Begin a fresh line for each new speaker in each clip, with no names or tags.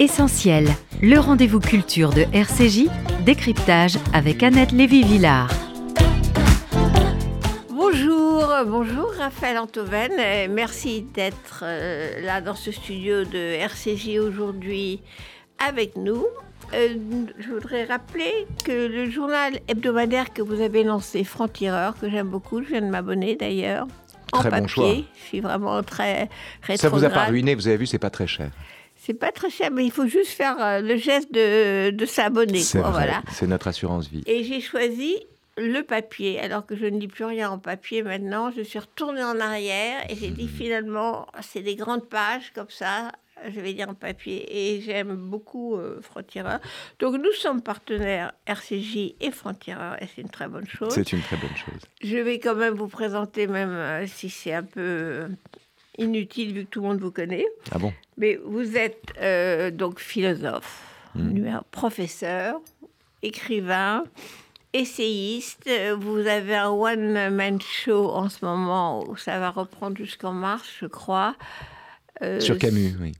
Essentiel, le rendez-vous culture de RCJ, décryptage avec Annette Lévy-Villard.
Bonjour, bonjour Raphaël Antoven. Euh, merci d'être euh, là dans ce studio de RCJ aujourd'hui avec nous. Euh, je voudrais rappeler que le journal hebdomadaire que vous avez lancé, Franc-Tireur, que j'aime beaucoup, je viens de m'abonner d'ailleurs, en
Très
papier.
bon choix.
Je suis vraiment très rétrograde.
Ça vous a pas ruiné, vous avez vu, c'est pas très cher.
C'est pas très cher, mais il faut juste faire euh, le geste de, de s'abonner.
C'est
Voilà.
c'est notre assurance vie.
Et j'ai choisi le papier, alors que je ne lis plus rien en papier maintenant. Je suis retournée en arrière et j'ai dit
Mhm.
finalement, c'est des grandes pages comme ça. Je vais lire en papier et j'aime beaucoup euh, Franc-Tireur. Donc nous sommes partenaires RCJ et Franc-Tireur et c'est une très bonne chose.
C'est une très bonne chose.
Je vais quand même vous présenter, même euh, si c'est un peu inutile vu que tout le monde vous connaît.
Ah bon?
Mais vous êtes euh, donc philosophe,
Mm.
numéro- professeur, écrivain, essayiste. Vous avez un one-man show en ce moment où ça va reprendre jusqu'en mars, je crois. Euh,
Sur Camus, oui.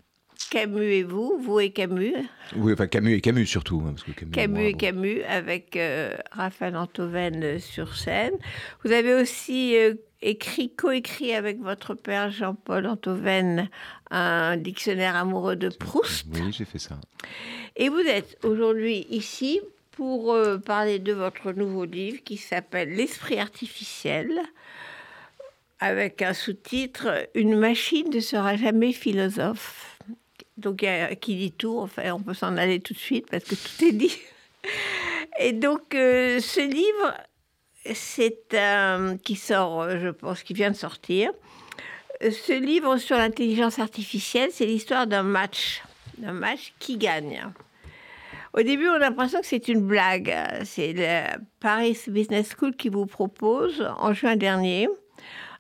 Camus et vous, vous et Camus.
Oui, enfin Camus et Camus surtout. hein, parce que Camus,
Camus
moi,
et
bon.
Camus avec euh, Raphaël Antoven sur scène. Vous avez aussi euh, écrit, coécrit avec votre père Jean-Paul Antoven un dictionnaire amoureux de Proust.
Oui, j'ai fait ça.
Et vous êtes aujourd'hui ici pour euh, parler de votre nouveau livre qui s'appelle L'esprit artificiel, avec un sous-titre Une machine ne sera jamais philosophe. Donc, il y a- qui dit tout, enfin, on peut s'en aller tout de suite parce que tout est dit. Et donc, euh, ce livre, c'est un qui sort, euh, je pense, qui vient de sortir. Ce livre sur l'intelligence artificielle, c'est l'histoire d'un match, d'un match qui gagne. Au début, on a l'impression que c'est une blague. C'est le Paris Business School qui vous propose, en juin dernier,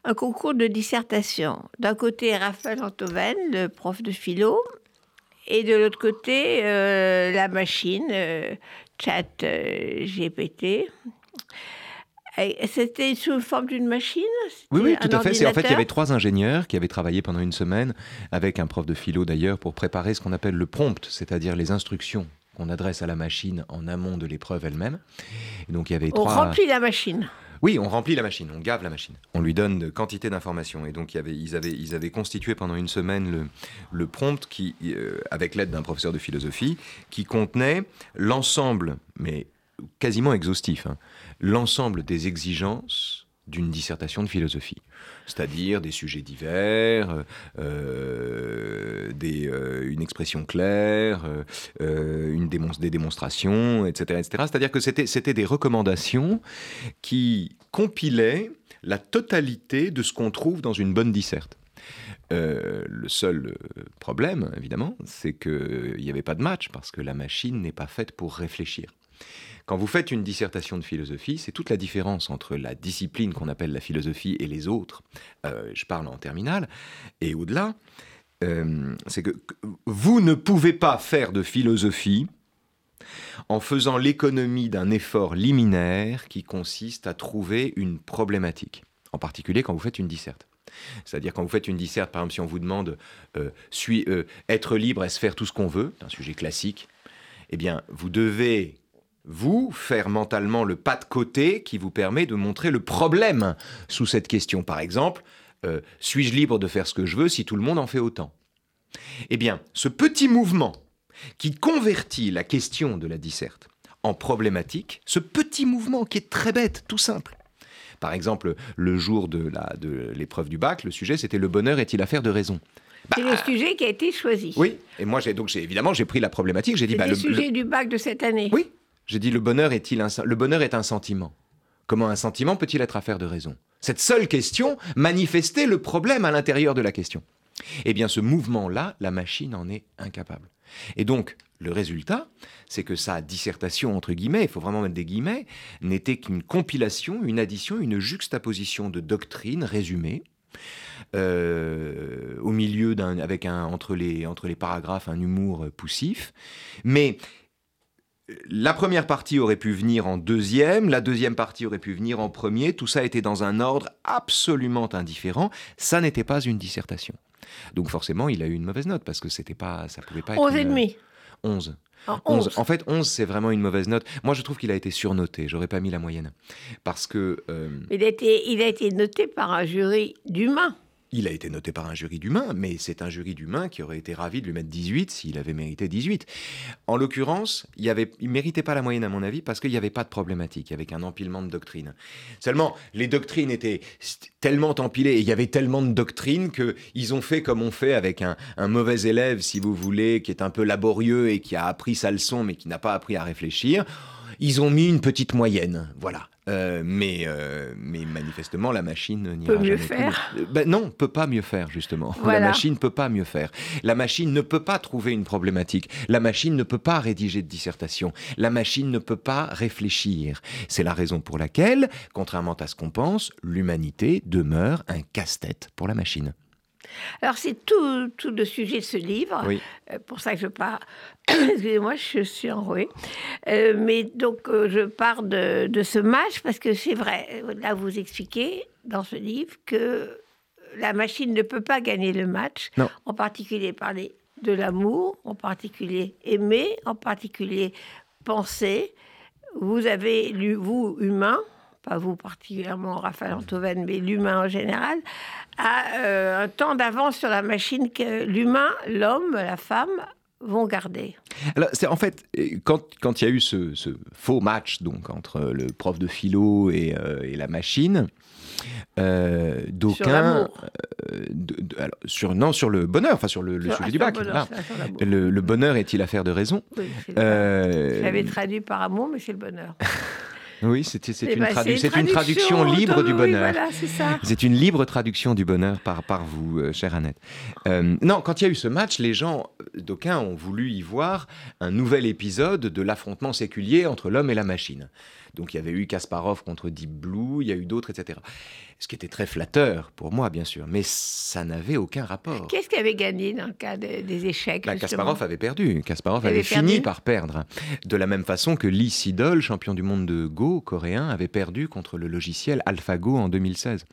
un concours de dissertation. D'un côté, Raphaël Antoven, le prof de philo, et de l'autre côté, euh, la machine, euh, chat euh, GPT. C'était sous forme d'une machine
Oui, oui, tout à fait. En fait, il y avait trois ingénieurs qui avaient travaillé pendant une semaine avec un prof de philo d'ailleurs pour préparer ce qu'on appelle le prompt, c'est-à-dire les instructions qu'on adresse à la machine en amont de l'épreuve elle-même. Donc il y avait
On
trois.
remplit la machine.
Oui, on remplit la machine, on gave la machine. On lui donne de quantité d'informations. Et donc, il y avait, ils, avaient, ils avaient constitué pendant une semaine le, le prompt qui, euh, avec l'aide d'un professeur de philosophie, qui contenait l'ensemble, mais quasiment exhaustif, hein, l'ensemble des exigences d'une dissertation de philosophie. C'est-à-dire des sujets divers, euh, des, euh, une expression claire, euh, euh, une démon- des démonstrations, etc. etc. C'est-à-dire que c'était des recommandations qui compilaient la totalité de ce qu'on trouve dans une bonne disserte. Euh, le seul euh, problème, évidemment, c'est qu'il n'y avait pas de match, parce que la machine n'est pas faite pour réfléchir. Quand vous faites une dissertation de philosophie, c'est toute la différence entre la discipline qu'on appelle la philosophie et les autres. Euh, je parle en terminale. Et au-delà, euh, c'est que vous ne pouvez pas faire de philosophie en faisant l'économie d'un effort liminaire qui consiste à trouver une problématique, en particulier quand vous faites une disserte. C'est-à-dire quand vous faites une disserte, par exemple, si on vous demande euh, suis- euh, être libre, est-ce faire tout ce qu'on veut, c'est un sujet classique, eh bien, vous devez, vous, faire mentalement le pas de côté qui vous permet de montrer le problème sous cette question. Par exemple, euh, suis-je libre de faire ce que je veux si tout le monde en fait autant? Eh bien, ce petit mouvement qui convertit la question de la disserte en problématique, ce petit mouvement qui est très bête, tout simple. Par exemple, le jour de l'épreuve du bac, le sujet c'était le bonheur est-il affaire de raison?
C'est le sujet qui a été choisi.
Oui, et moi j'ai donc évidemment j'ai pris la problématique, j'ai dit
C'est
bah,
le,
le,
sujet
le-
du bac de cette année.
oui, j'ai dit le bonheur est-il un le bonheur est un sentiment. Comment un sentiment peut-il être affaire de raison? Cette seule question manifestait le problème à l'intérieur de la question. Eh bien, ce mouvement-là, la machine en est incapable. Et donc, le résultat, c'est que sa dissertation, entre guillemets, il faut vraiment mettre des guillemets, n'était qu'une compilation, une addition, une juxtaposition de doctrines résumées, euh, au milieu d'un, avec un, entre les, entre les paragraphes, un humour poussif. Mais la première partie aurait pu venir en deuxième, la deuxième partie aurait pu venir en premier, tout ça était dans un ordre absolument indifférent, ça n'était pas une dissertation. Donc forcément, il a eu une mauvaise note parce que c'était pas, ça pouvait pas être.
11 et demi.
11.
Ah,
11.
11.
En fait, 11, c'est vraiment une mauvaise note. Moi, je trouve qu'il a été surnoté. J'aurais pas mis la moyenne. Parce que euh,
Il a, été, il a été noté par un jury d'humains.
Il a été noté par un jury d'humains, mais c'est un jury d'humains qui aurait été ravi de lui mettre 18 s'il avait mérité 18. En l'occurrence, il ne méritait pas la moyenne, à mon avis, parce qu'il n'y avait pas de problématique, avec un empilement de doctrines. Seulement, les doctrines étaient tellement empilées, et il y avait tellement de doctrines qu'ils ont fait comme on fait avec un, un mauvais élève, si vous voulez, qui est un peu laborieux et qui a appris sa leçon, mais qui n'a pas appris à réfléchir. Ils ont mis une petite moyenne, voilà. Euh, mais, euh, mais manifestement, la machine n'ira
Peut mieux
jamais plus
faire.
loin. Euh, ben non, peut pas mieux faire, justement.
Voilà.
La machine peut pas mieux faire. La machine ne peut pas trouver une problématique. La machine ne peut pas rédiger de dissertation. La machine ne peut pas réfléchir. C'est la raison pour laquelle, contrairement à ce qu'on pense, l'humanité demeure un casse-tête pour la machine.
Alors, c'est tout, tout le sujet de ce livre.
Oui.
Euh, pour ça que je pars. Excusez-moi, je suis enrouée. Euh, mais donc, euh, je pars de, de ce match parce que c'est vrai. euh, Là, vous expliquez dans ce livre que la machine ne peut pas gagner le match.
Non.
En particulier parler de l'amour, en particulier aimer, en particulier penser. Vous avez lu, vous, humain, pas vous particulièrement, Raphaël Antoven, mais l'humain en général, a euh, un temps d'avance sur la machine que l'humain, l'homme, la femme vont garder.
Alors, c'est en fait, euh, quand, quand il y a eu ce, ce faux match donc, entre le prof de philo et, euh, et la machine, euh, d'aucuns. euh, sur, non, sur le bonheur, enfin sur le, le
Sur-
sujet
ah,
du bac.
le bonheur.
Le, le est-il affaire de raison?
Oui,
Euh,
Je l'avais traduit par amour, mais c'est le bonheur.
Oui, c'est
Eh
une,
ben,
tradu- c'est une traduction libre du
oui,
bonheur.
voilà, c'est
une libre traduction du bonheur par, par vous, euh, chère Annette. Euh, non, quand il y a eu ce match, les gens, euh, d'aucuns ont voulu y voir un nouvel épisode de l'affrontement séculier entre l'homme et la machine. Donc il y avait eu Kasparov contre Deep Blue, il y a eu d'autres, etc. Ce qui était très flatteur pour moi, bien sûr, mais ça n'avait aucun rapport.
Qu'est-ce qui avait gagné dans le cas des, des échecs
Bah, Kasparov avait perdu. Kasparov avait
avait
fini par perdre. De la même façon que Lee Sedol, champion du monde de Go coréen, avait perdu contre le logiciel AlphaGo en 2016.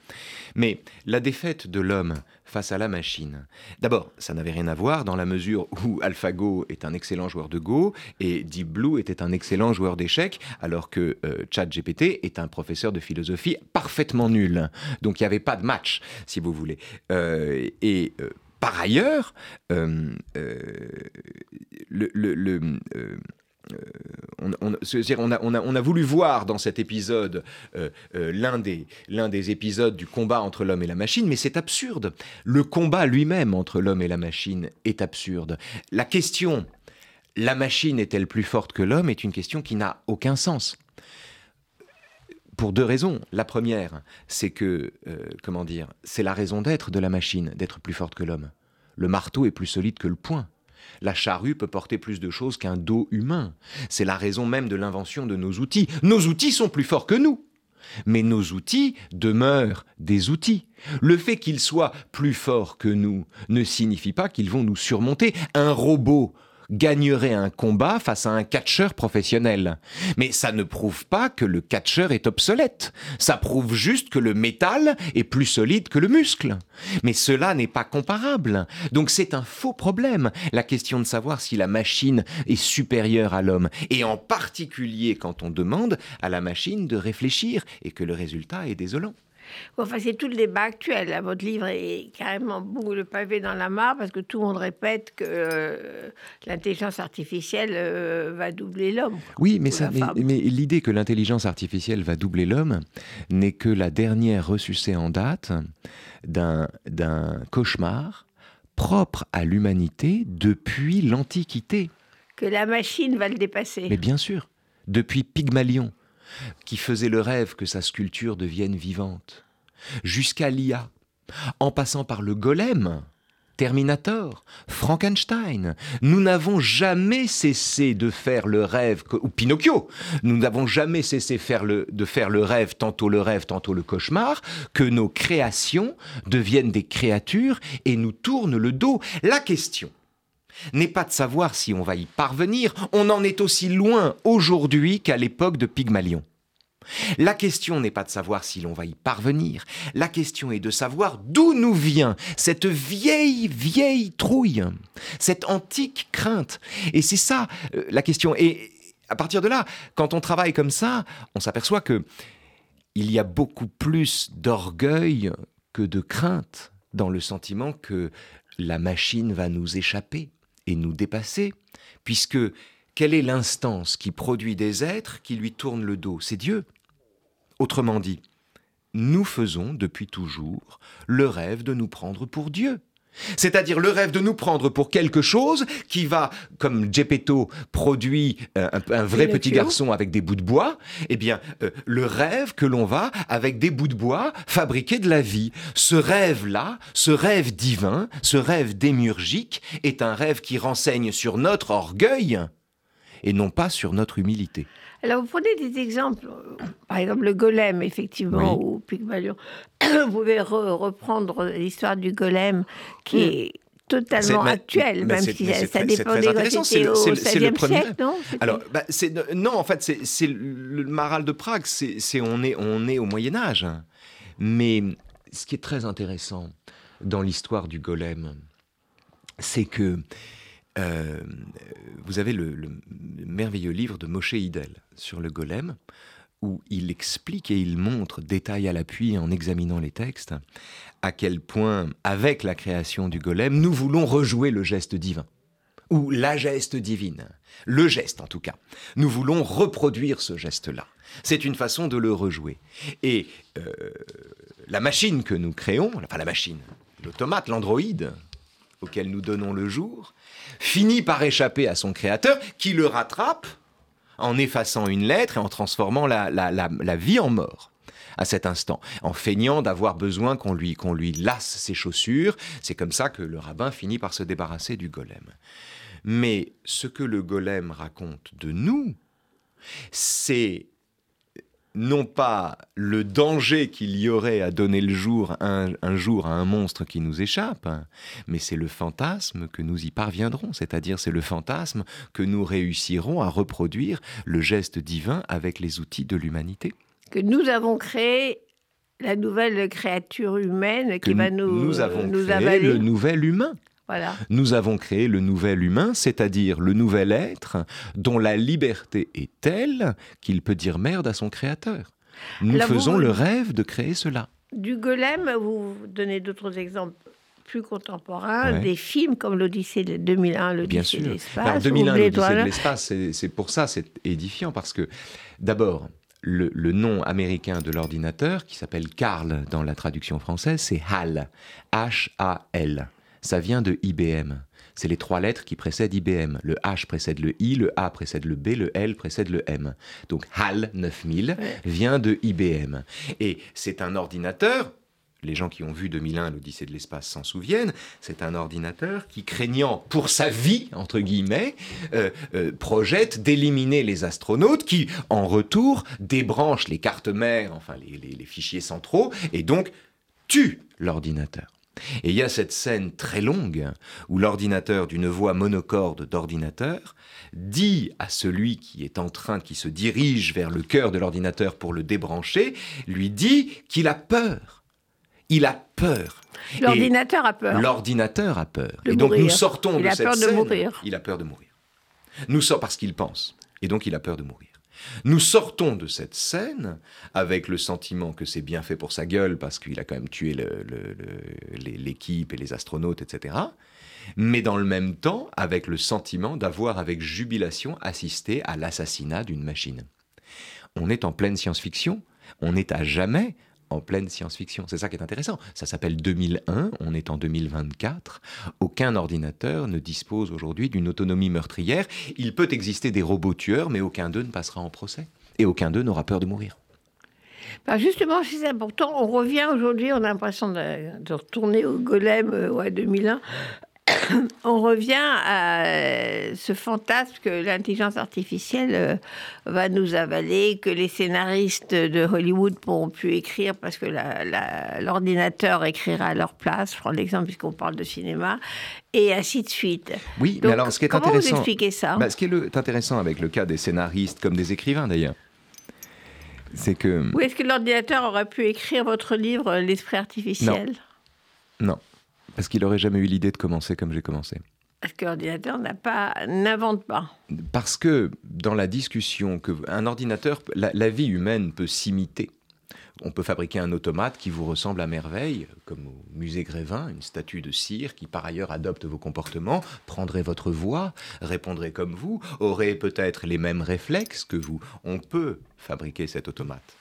Mais la défaite de l'homme face à la machine, d'abord, ça n'avait rien à voir dans la mesure où AlphaGo est un excellent joueur de Go et Deep Blue était un excellent joueur d'échecs, alors que euh, ChatGPT est un professeur de philosophie parfaitement nul. Donc il n'y avait pas de match, si vous voulez. Euh, et euh, par ailleurs, euh, le, on, on- a, on a- voulu voir dans cet épisode euh, euh, l'un des, épisodes du combat entre l'homme et la machine, mais c'est absurde. Le combat lui-même entre l'homme et la machine est absurde. La question, la machine est-elle plus forte que l'homme, est une question qui n'a aucun sens. Pour deux raisons. La première, c'est que, euh, comment dire, c'est la raison d'être de la machine, d'être plus forte que l'homme. Le marteau est plus solide que le poing. La charrue peut porter plus de choses qu'un dos humain. C'est la raison même de l'invention de nos outils. Nos outils sont plus forts que nous. Mais nos outils demeurent des outils. Le fait qu'ils soient plus forts que nous ne signifie pas qu'ils vont nous surmonter. Un robot gagnerait un combat face à un catcheur professionnel. Mais ça ne prouve pas que le catcheur est obsolète. Ça prouve juste que le métal est plus solide que le muscle. Mais cela n'est pas comparable. Donc c'est un faux problème, la question de savoir si la machine est supérieure à l'homme. Et en particulier quand on demande à la machine de réfléchir et que le résultat est désolant.
Enfin, c'est tout le débat actuel. là. Votre livre est carrément bout le pavé dans la mare parce que tout le monde répète que euh, l'intelligence artificielle euh, va doubler l'homme.
Oui, mais, ça, mais, l'idée que l'intelligence artificielle va doubler l'homme n'est que la dernière ressucée en date d'un d'un cauchemar propre à l'humanité depuis l'Antiquité.
Que la machine va le dépasser.
Mais bien sûr, depuis Pygmalion, qui faisait le rêve que sa sculpture devienne vivante, jusqu'à l'IA, en passant par le golem, Terminator, Frankenstein. Nous n'avons jamais cessé de faire le rêve, ou Pinocchio, nous n'avons jamais cessé faire le- de faire le rêve, tantôt le rêve, tantôt le cauchemar, que nos créations deviennent des créatures et nous tournent le dos. La question n'est pas de savoir si on va y parvenir, on en est aussi loin aujourd'hui qu'à l'époque de Pygmalion. La question n'est pas de savoir si l'on va y parvenir, la question est de savoir d'où nous vient cette vieille, vieille trouille, cette antique crainte. Et c'est ça euh, la question. Et à partir de là, quand on travaille comme ça, on s'aperçoit que il y a beaucoup plus d'orgueil que de crainte dans le sentiment que la machine va nous échapper et nous dépasser, puisque quelle est l'instance qui produit des êtres qui lui tournent le dos? C'est Dieu. Autrement dit, nous faisons depuis toujours le rêve de nous prendre pour Dieu. C'est-à-dire le rêve de nous prendre pour quelque chose qui va, comme Gepetto produit euh, un, vrai petit garçon avec des bouts de bois, eh bien, euh, le rêve que l'on va, avec des bouts de bois, fabriquer de la vie. Ce rêve-là, ce rêve divin, ce rêve démurgique, est un rêve qui renseigne sur notre orgueil et non pas sur notre humilité.
Alors, vous prenez des exemples, par exemple le golem, effectivement, ou Pygmalion. vous pouvez reprendre l'histoire du golem qui est totalement actuelle, même si ça dépendait quand c'était au XVIe siècle, non?
Alors, bah, non, en fait, c'est le Maral de Prague, c'est on, est, on est au Moyen-Âge. Mais ce qui est très intéressant dans l'histoire du golem, c'est que euh, vous avez le, merveilleux livre de Moshe Idel sur le golem, où il explique et il montre, détail à l'appui en examinant les textes, à quel point, avec la création du golem, nous voulons rejouer le geste divin, ou la geste divine, le geste en tout cas. Nous voulons reproduire ce geste-là. C'est une façon de le rejouer. Et euh, la machine que nous créons, enfin la machine, l'automate, l'androïde, auquel nous donnons le jour, finit par échapper à son créateur, qui le rattrape en effaçant une lettre et en transformant la, vie en mort à cet instant, en feignant d'avoir besoin qu'on lui, qu'on lui lasse ses chaussures. C'est comme ça que le rabbin finit par se débarrasser du golem. Mais ce que le golem raconte de nous, c'est non pas le danger qu'il y aurait à donner le jour un, jour à un monstre qui nous échappe, mais c'est le fantasme que nous y parviendrons, c'est-à-dire c'est le fantasme que nous réussirons à reproduire le geste divin avec les outils de l'humanité.
Que nous avons créé la nouvelle créature humaine qui va nous,
nous avons créé le nouvel humain. Nous avons créé le nouvel humain, c'est-à-dire le nouvel être dont la liberté est telle qu'il peut dire merde à son créateur. Nous faisons le rêve de créer cela.
Du golem, vous donnez d'autres exemples plus contemporains, des films comme l'Odyssée de 2001, l'Odyssée de l'espace.
2001, l'Odyssée de l'espace, c'est pour ça, c'est édifiant, parce que d'abord, le, le, nom américain de l'ordinateur, qui s'appelle Carl dans la traduction française, c'est HAL, H-A-L ça vient de IBM. C'est les trois lettres qui précèdent IBM. Le H précède le I, le A précède le B, le L précède le M. Donc HAL 9000 vient de IBM. Et c'est un ordinateur, les gens qui ont vu 2001, l'Odyssée de l'espace s'en souviennent, c'est un ordinateur qui, craignant pour sa vie, entre guillemets, euh, euh, projette d'éliminer les astronautes qui, en retour, débranchent les cartes mères, enfin les fichiers centraux, et donc tue l'ordinateur. Et il y a cette scène très longue où l'ordinateur, d'une voix monocorde d'ordinateur, dit à celui qui est en train, qui se dirige vers le cœur de l'ordinateur pour le débrancher, lui dit qu'il a peur. Il a peur.
L'ordinateur a peur.
L'ordinateur a peur. et donc nous sortons
de
cette
scène. mourir.
Il a peur de mourir. Nous sortons parce qu'il pense. Et donc il a peur de mourir. Nous sortons de cette scène avec le sentiment que c'est bien fait pour sa gueule parce qu'il a quand même tué l'équipe et les astronautes, etc. Mais dans le même temps, avec le sentiment d'avoir avec jubilation assisté à l'assassinat d'une machine. On est en pleine science-fiction, on est à jamais en pleine science-fiction. C'est ça qui est intéressant. Ça s'appelle 2001, on est en 2024. Aucun ordinateur ne dispose aujourd'hui d'une autonomie meurtrière. Il peut exister des robots tueurs, mais aucun d'eux ne passera en procès. Et aucun d'eux n'aura peur de mourir.
Bah, justement, c'est important. On revient aujourd'hui, on a l'impression de, retourner au golem euh, ouais, 2001 on revient à euh, ce fantasme que l'intelligence artificielle euh, va nous avaler, que les scénaristes de Hollywood pourront plus écrire parce que l'ordinateur écrira à leur place. Je prends l'exemple puisqu'on parle de cinéma et ainsi de suite.
Oui, mais alors ce qui est
comment
intéressant,
vous expliquez ça?
Bah, Ce qui est intéressant avec le cas des scénaristes comme des écrivains d'ailleurs, c'est que...
Ou est-ce que l'ordinateur aurait pu écrire votre livre L'esprit artificiel?
Non, parce qu'il n'aurait jamais eu l'idée de commencer comme j'ai commencé.
Parce que l'ordinateur n'a pas, n'invente pas.
Parce que dans la discussion, que un ordinateur, la, la vie humaine peut s'imiter. On peut fabriquer un automate qui vous ressemble à merveille, comme au musée Grévin, une statue de cire qui par ailleurs adopte vos comportements, prendrait votre voix, répondrait comme vous, aurait peut-être les mêmes réflexes que vous. On peut fabriquer cet automate.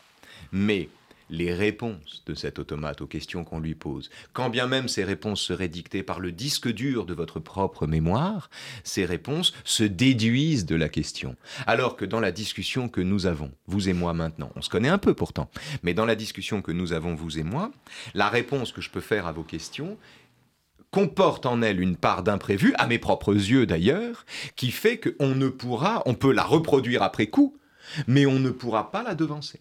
Mais les réponses de cet automate aux questions qu'on lui pose, quand bien même ces réponses seraient dictées par le disque dur de votre propre mémoire, ces réponses se déduisent de la question. Alors que dans la discussion que nous avons, vous et moi maintenant, on se connaît un peu pourtant, mais dans la discussion que nous avons, vous et moi, la réponse que je peux faire à vos questions comporte en elle une part d'imprévu, à mes propres yeux d'ailleurs, qui fait qu'on ne pourra, on peut la reproduire après coup, mais on ne pourra pas la devancer.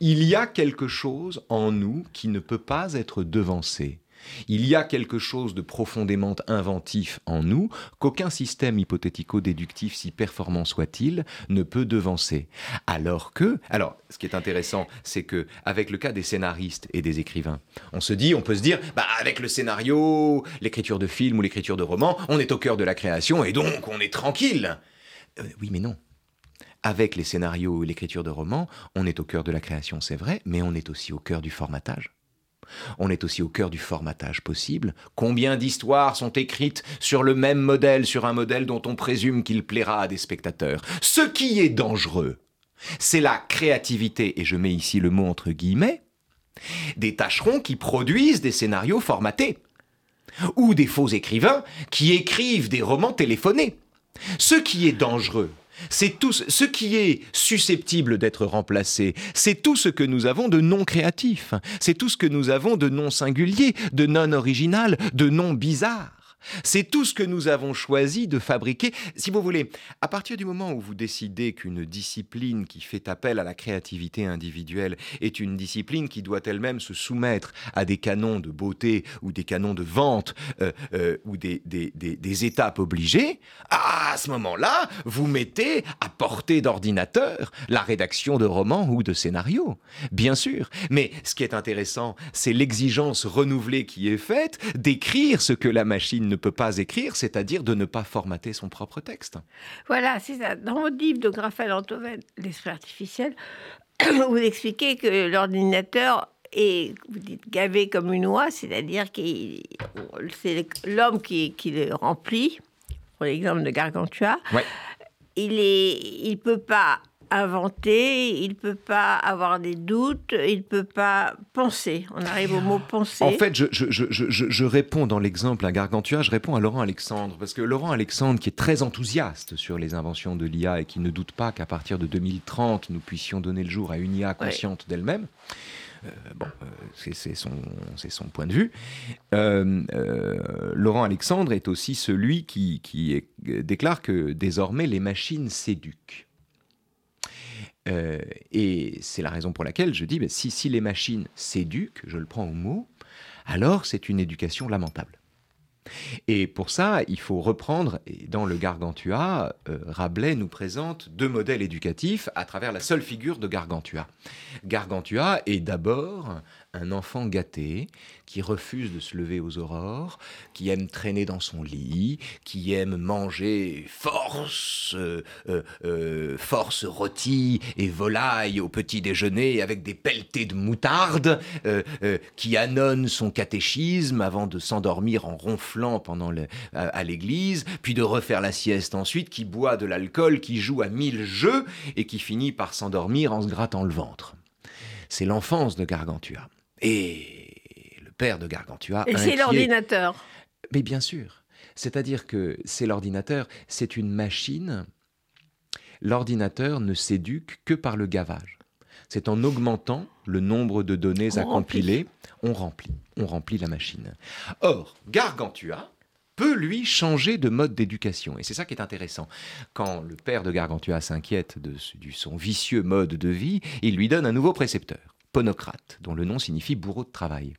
Il y a quelque chose en nous qui ne peut pas être devancé. Il y a quelque chose de profondément inventif en nous qu'aucun système hypothético-déductif, si performant soit-il, ne peut devancer. Alors que, alors, ce qui est intéressant, c'est que avec le cas des scénaristes et des écrivains, on se dit, on peut se dire, bah avec le scénario, l'écriture de film ou l'écriture de roman, on est au cœur de la création et donc on est tranquille. Euh, oui, mais non avec les scénarios et l'écriture de romans, on est au cœur de la création, c'est vrai, mais on est aussi au cœur du formatage. On est aussi au cœur du formatage possible. Combien d'histoires sont écrites sur le même modèle, sur un modèle dont on présume qu'il plaira à des spectateurs? Ce qui est dangereux, c'est la créativité, et je mets ici le mot entre guillemets, des tâcherons qui produisent des scénarios formatés, ou des faux écrivains qui écrivent des romans téléphonés. Ce qui est dangereux, c'est tout ce qui est susceptible d'être remplacé, c'est tout ce que nous avons de non créatif, c'est tout ce que nous avons de non singulier, de non original, de non bizarre. C'est tout ce que nous avons choisi de fabriquer. Si vous voulez, à partir du moment où vous décidez qu'une discipline qui fait appel à la créativité individuelle est une discipline qui doit elle-même se soumettre à des canons de beauté ou des canons de vente euh, euh, ou des, des, étapes obligées, à ce moment-là, vous mettez à portée d'ordinateur la rédaction de romans ou de scénarios. Bien sûr. Mais ce qui est intéressant, c'est l'exigence renouvelée qui est faite d'écrire ce que la machine ne peut pas écrire, c'est-à-dire de ne pas formater son propre texte.
Voilà, c'est ça. Dans votre livre de Raphaël Antoven, L'esprit artificiel, vous expliquez que l'ordinateur est, vous dites, gavé comme une oie, c'est-à-dire que c'est l'homme qui, qui, le remplit. Pour l'exemple de Gargantua, il ne il peut pas inventer, il peut pas avoir des doutes, il peut pas penser. On arrive au mot penser.
En fait, je, je, je, je réponds dans l'exemple à Gargantua, je réponds à Laurent Alexandre, parce que Laurent Alexandre, qui est très enthousiaste sur les inventions de l'IA et qui ne doute pas qu'à partir de 2030, nous puissions donner le jour à une IA consciente d'elle-même, euh, bon, euh, c'est son, son, point de vue. Euh, Laurent Alexandre est aussi celui qui, qui déclare que désormais les machines s'éduquent. Euh, et c'est la raison pour laquelle je dis, si les machines s'éduquent, je le prends au mot, alors c'est une éducation lamentable. Et pour ça, il faut reprendre, dans le Gargantua, euh, Rabelais nous présente deux modèles éducatifs à travers la seule figure de Gargantua. Gargantua est d'abord un enfant gâté qui refuse de se lever aux aurores, qui aime traîner dans son lit, qui aime manger force, euh, euh, force rôti et volaille au petit déjeuner avec des pelletés de moutarde, qui annonce son catéchisme avant de s'endormir en ronflant pendant le, à, l'église, puis de refaire la sieste ensuite, qui boit de l'alcool, qui joue à mille jeux et qui finit par s'endormir en se grattant le ventre. C'est l'enfance de Gargantua. Et le père de Gargantua.
Et c'est l'ordinateur.
Mais bien sûr. C'est-à-dire que c'est l'ordinateur, c'est une machine. L'ordinateur ne s'éduque que par le gavage. C'est en augmentant le nombre de données à compiler, on remplit, on remplit la machine. Or, Gargantua peut lui changer de mode d'éducation. Et c'est ça qui est intéressant. Quand le père de Gargantua s'inquiète de, de son vicieux mode de vie, il lui donne un nouveau précepteur. Ponocrate, dont le nom signifie bourreau de travail.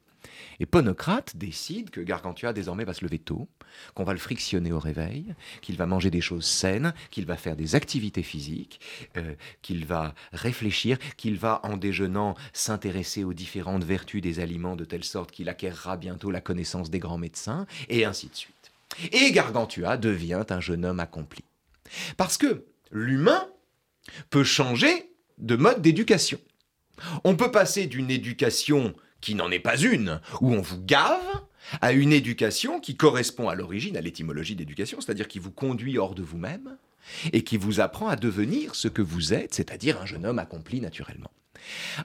Et Ponocrate décide que Gargantua désormais va se lever tôt, qu'on va le frictionner au réveil, qu'il va manger des choses saines, qu'il va faire des activités physiques, euh, qu'il va réfléchir, qu'il va en déjeunant s'intéresser aux différentes vertus des aliments de telle sorte qu'il acquérera bientôt la connaissance des grands médecins, et ainsi de suite. Et Gargantua devient un jeune homme accompli. Parce que l'humain peut changer de mode d'éducation. On peut passer d'une éducation qui n'en est pas une, où on vous gave, à une éducation qui correspond à l'origine, à l'étymologie d'éducation, c'est-à-dire qui vous conduit hors de vous-même et qui vous apprend à devenir ce que vous êtes, c'est-à-dire un jeune homme accompli naturellement.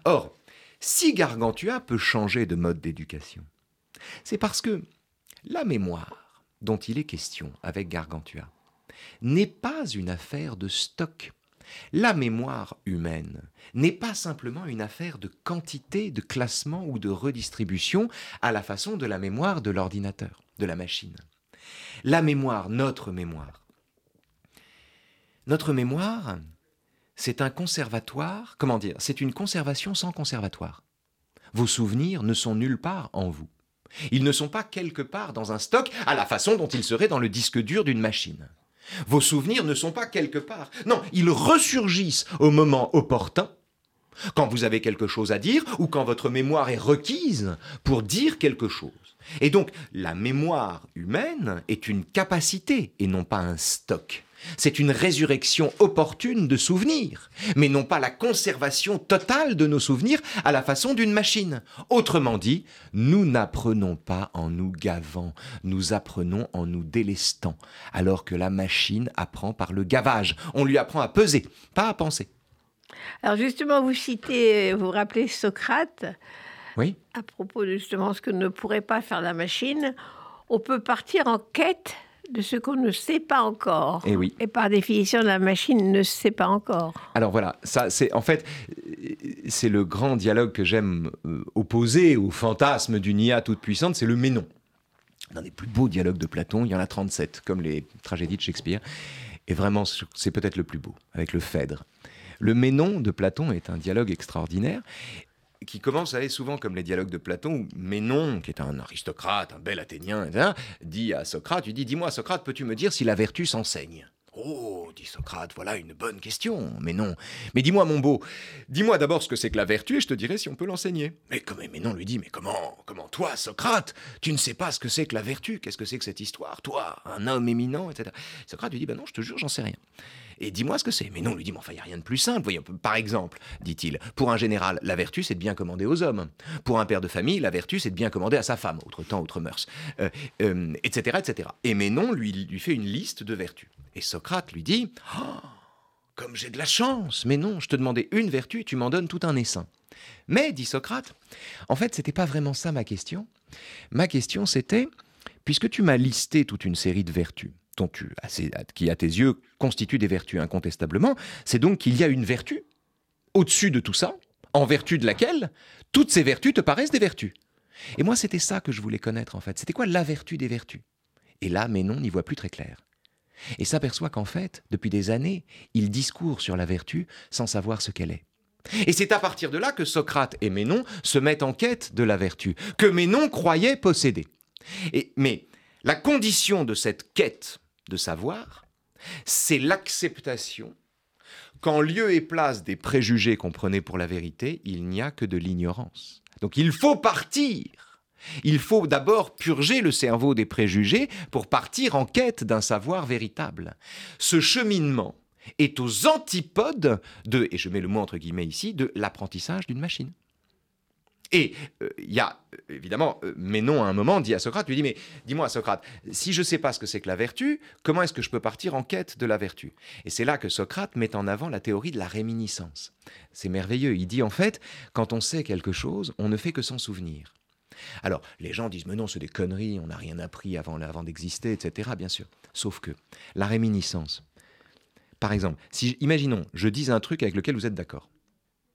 Or, si Gargantua peut changer de mode d'éducation, c'est parce que la mémoire dont il est question avec Gargantua n'est pas une affaire de stock la mémoire humaine n'est pas simplement une affaire de quantité, de classement ou de redistribution à la façon de la mémoire de l'ordinateur, de la machine. La mémoire, notre mémoire. Notre mémoire, c'est un conservatoire, comment dire, c'est une conservation sans conservatoire. Vos souvenirs ne sont nulle part en vous. Ils ne sont pas quelque part dans un stock à la façon dont ils seraient dans le disque dur d'une machine. Vos souvenirs ne sont pas quelque part. Non, ils ressurgissent au moment opportun, quand vous avez quelque chose à dire ou quand votre mémoire est requise pour dire quelque chose. Et donc, la mémoire humaine est une capacité et non pas un stock. C'est une résurrection opportune de souvenirs, mais non pas la conservation totale de nos souvenirs à la façon d'une machine. Autrement dit, nous n'apprenons pas en nous gavant, nous apprenons en nous délestant, alors que la machine apprend par le gavage. On lui apprend à peser, pas à penser.
Alors justement, vous citez, vous rappelez Socrate.
Oui.
À propos de justement ce que ne pourrait pas faire la machine, on peut partir en quête de ce qu'on ne sait pas encore.
Et eh oui.
Et par définition, la machine ne sait pas encore.
Alors voilà, ça c'est en fait c'est le grand dialogue que j'aime euh, opposer au fantasme d'une IA toute puissante, c'est le mais non. Dans les plus beaux dialogues de Platon, il y en a 37, comme les tragédies de Shakespeare. Et vraiment, c'est peut-être le plus beau, avec le Phèdre. Le Ménon de Platon est un dialogue extraordinaire qui commence à aller souvent comme les dialogues de Platon, où Ménon, qui est un aristocrate, un bel Athénien, dit à Socrate, dis-moi Socrate, peux-tu me dire si la vertu s'enseigne? Oh, dit Socrate, voilà une bonne question. Mais non. Mais dis-moi, mon beau, dis-moi d'abord ce que c'est que la vertu et je te dirai si on peut l'enseigner. Mais comme Ménon lui dit, mais comment, comment toi, Socrate, tu ne sais pas ce que c'est que la vertu? Qu'est-ce que c'est que cette histoire? Toi, un homme éminent, etc. Socrate lui dit, ben non, je te jure, j'en sais rien. Et dis-moi ce que c'est. Mais non, lui dit, mais enfin, il n'y a rien de plus simple. Voyons, par exemple, dit-il, pour un général, la vertu, c'est de bien commander aux hommes. Pour un père de famille, la vertu, c'est de bien commander à sa femme, autre temps, autre mœurs, etc., euh, euh, etc. Et Ménon lui, lui fait une liste de vertus. Et Socrate lui dit, oh, comme j'ai de la chance, mais non, je te demandais une vertu et tu m'en donnes tout un essaim. Mais, dit Socrate, en fait, c'était pas vraiment ça ma question. Ma question, c'était, puisque tu m'as listé toute une série de vertus, qui à tes yeux constituent des vertus incontestablement, c'est donc qu'il y a une vertu au-dessus de tout ça, en vertu de laquelle toutes ces vertus te paraissent des vertus. Et moi, c'était ça que je voulais connaître en fait. C'était quoi la vertu des vertus? Et là, Ménon n'y voit plus très clair. Et s'aperçoit qu'en fait, depuis des années, il discourt sur la vertu sans savoir ce qu'elle est. Et c'est à partir de là que Socrate et Ménon se mettent en quête de la vertu, que Ménon croyait posséder. Mais la condition de cette quête de savoir, c'est l'acceptation qu'en lieu et place des préjugés qu'on prenait pour la vérité, il n'y a que de l'ignorance. Donc il faut partir. Il faut d'abord purger le cerveau des préjugés pour partir en quête d'un savoir véritable. Ce cheminement est aux antipodes de, et je mets le mot entre guillemets ici, de l'apprentissage d'une machine. Et il euh, y a évidemment, euh, mais non à un moment, dit à Socrate, lui dit, mais dis-moi Socrate, si je ne sais pas ce que c'est que la vertu, comment est-ce que je peux partir en quête de la vertu? Et c'est là que Socrate met en avant la théorie de la réminiscence. C'est merveilleux, il dit en fait, quand on sait quelque chose, on ne fait que s'en souvenir. Alors, les gens disent, mais non, c'est des conneries, on n'a rien appris avant, avant d'exister, etc., bien sûr. Sauf que la réminiscence, par exemple, si, imaginons, je dis un truc avec lequel vous êtes d'accord.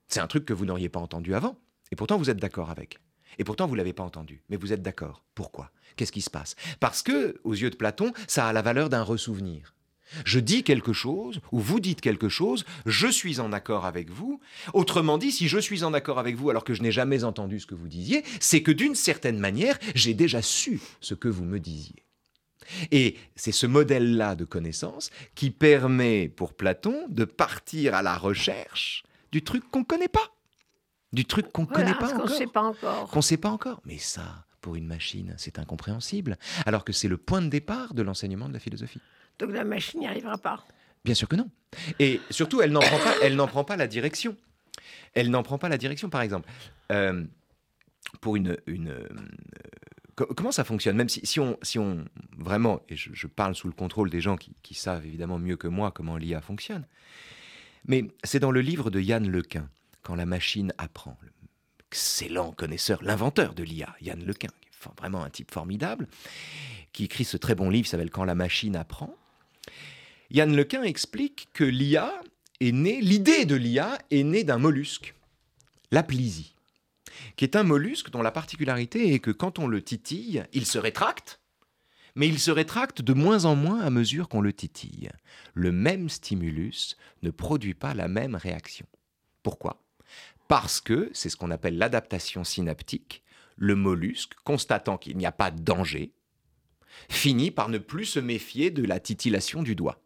C'est un truc que vous n'auriez pas entendu avant. Et pourtant, vous êtes d'accord avec. Et pourtant, vous ne l'avez pas entendu. Mais vous êtes d'accord. Pourquoi? Qu'est-ce qui se passe? Parce que, aux yeux de Platon, ça a la valeur d'un ressouvenir. Je dis quelque chose, ou vous dites quelque chose, je suis en accord avec vous. Autrement dit, si je suis en accord avec vous alors que je n'ai jamais entendu ce que vous disiez, c'est que d'une certaine manière, j'ai déjà su ce que vous me disiez. Et c'est ce modèle-là de connaissance qui permet pour Platon de partir à la recherche du truc qu'on ne connaît pas. Du truc qu'on ne connaît pas
encore.
Qu'on
ne sait pas encore.
Qu'on sait pas encore. Mais ça, pour une machine, c'est incompréhensible. Alors que c'est le point de départ de l'enseignement de la philosophie.
Donc la machine n'y arrivera pas.
Bien sûr que non. Et surtout, elle n'en prend pas, elle n'en prend pas la direction. Elle n'en prend pas la direction, par exemple. Euh, pour une, une euh, comment ça fonctionne? Même si, si, on, si on vraiment, et je, parle sous le contrôle des gens qui, qui, savent évidemment mieux que moi comment l'IA fonctionne, mais c'est dans le livre de Yann Lequin, Quand la machine apprend, excellent connaisseur, l'inventeur de l'IA, Yann Lequin, vraiment un type formidable, qui écrit ce très bon livre qui s'appelle Quand la machine apprend. Yann Lequin explique que l'IA est née, l'idée de l'IA est née d'un mollusque, l'aplysie, qui est un mollusque dont la particularité est que quand on le titille, il se rétracte, mais il se rétracte de moins en moins à mesure qu'on le titille. Le même stimulus ne produit pas la même réaction. Pourquoi? Parce que c'est ce qu'on appelle l'adaptation synaptique. Le mollusque, constatant qu'il n'y a pas de danger, finit par ne plus se méfier de la titillation du doigt.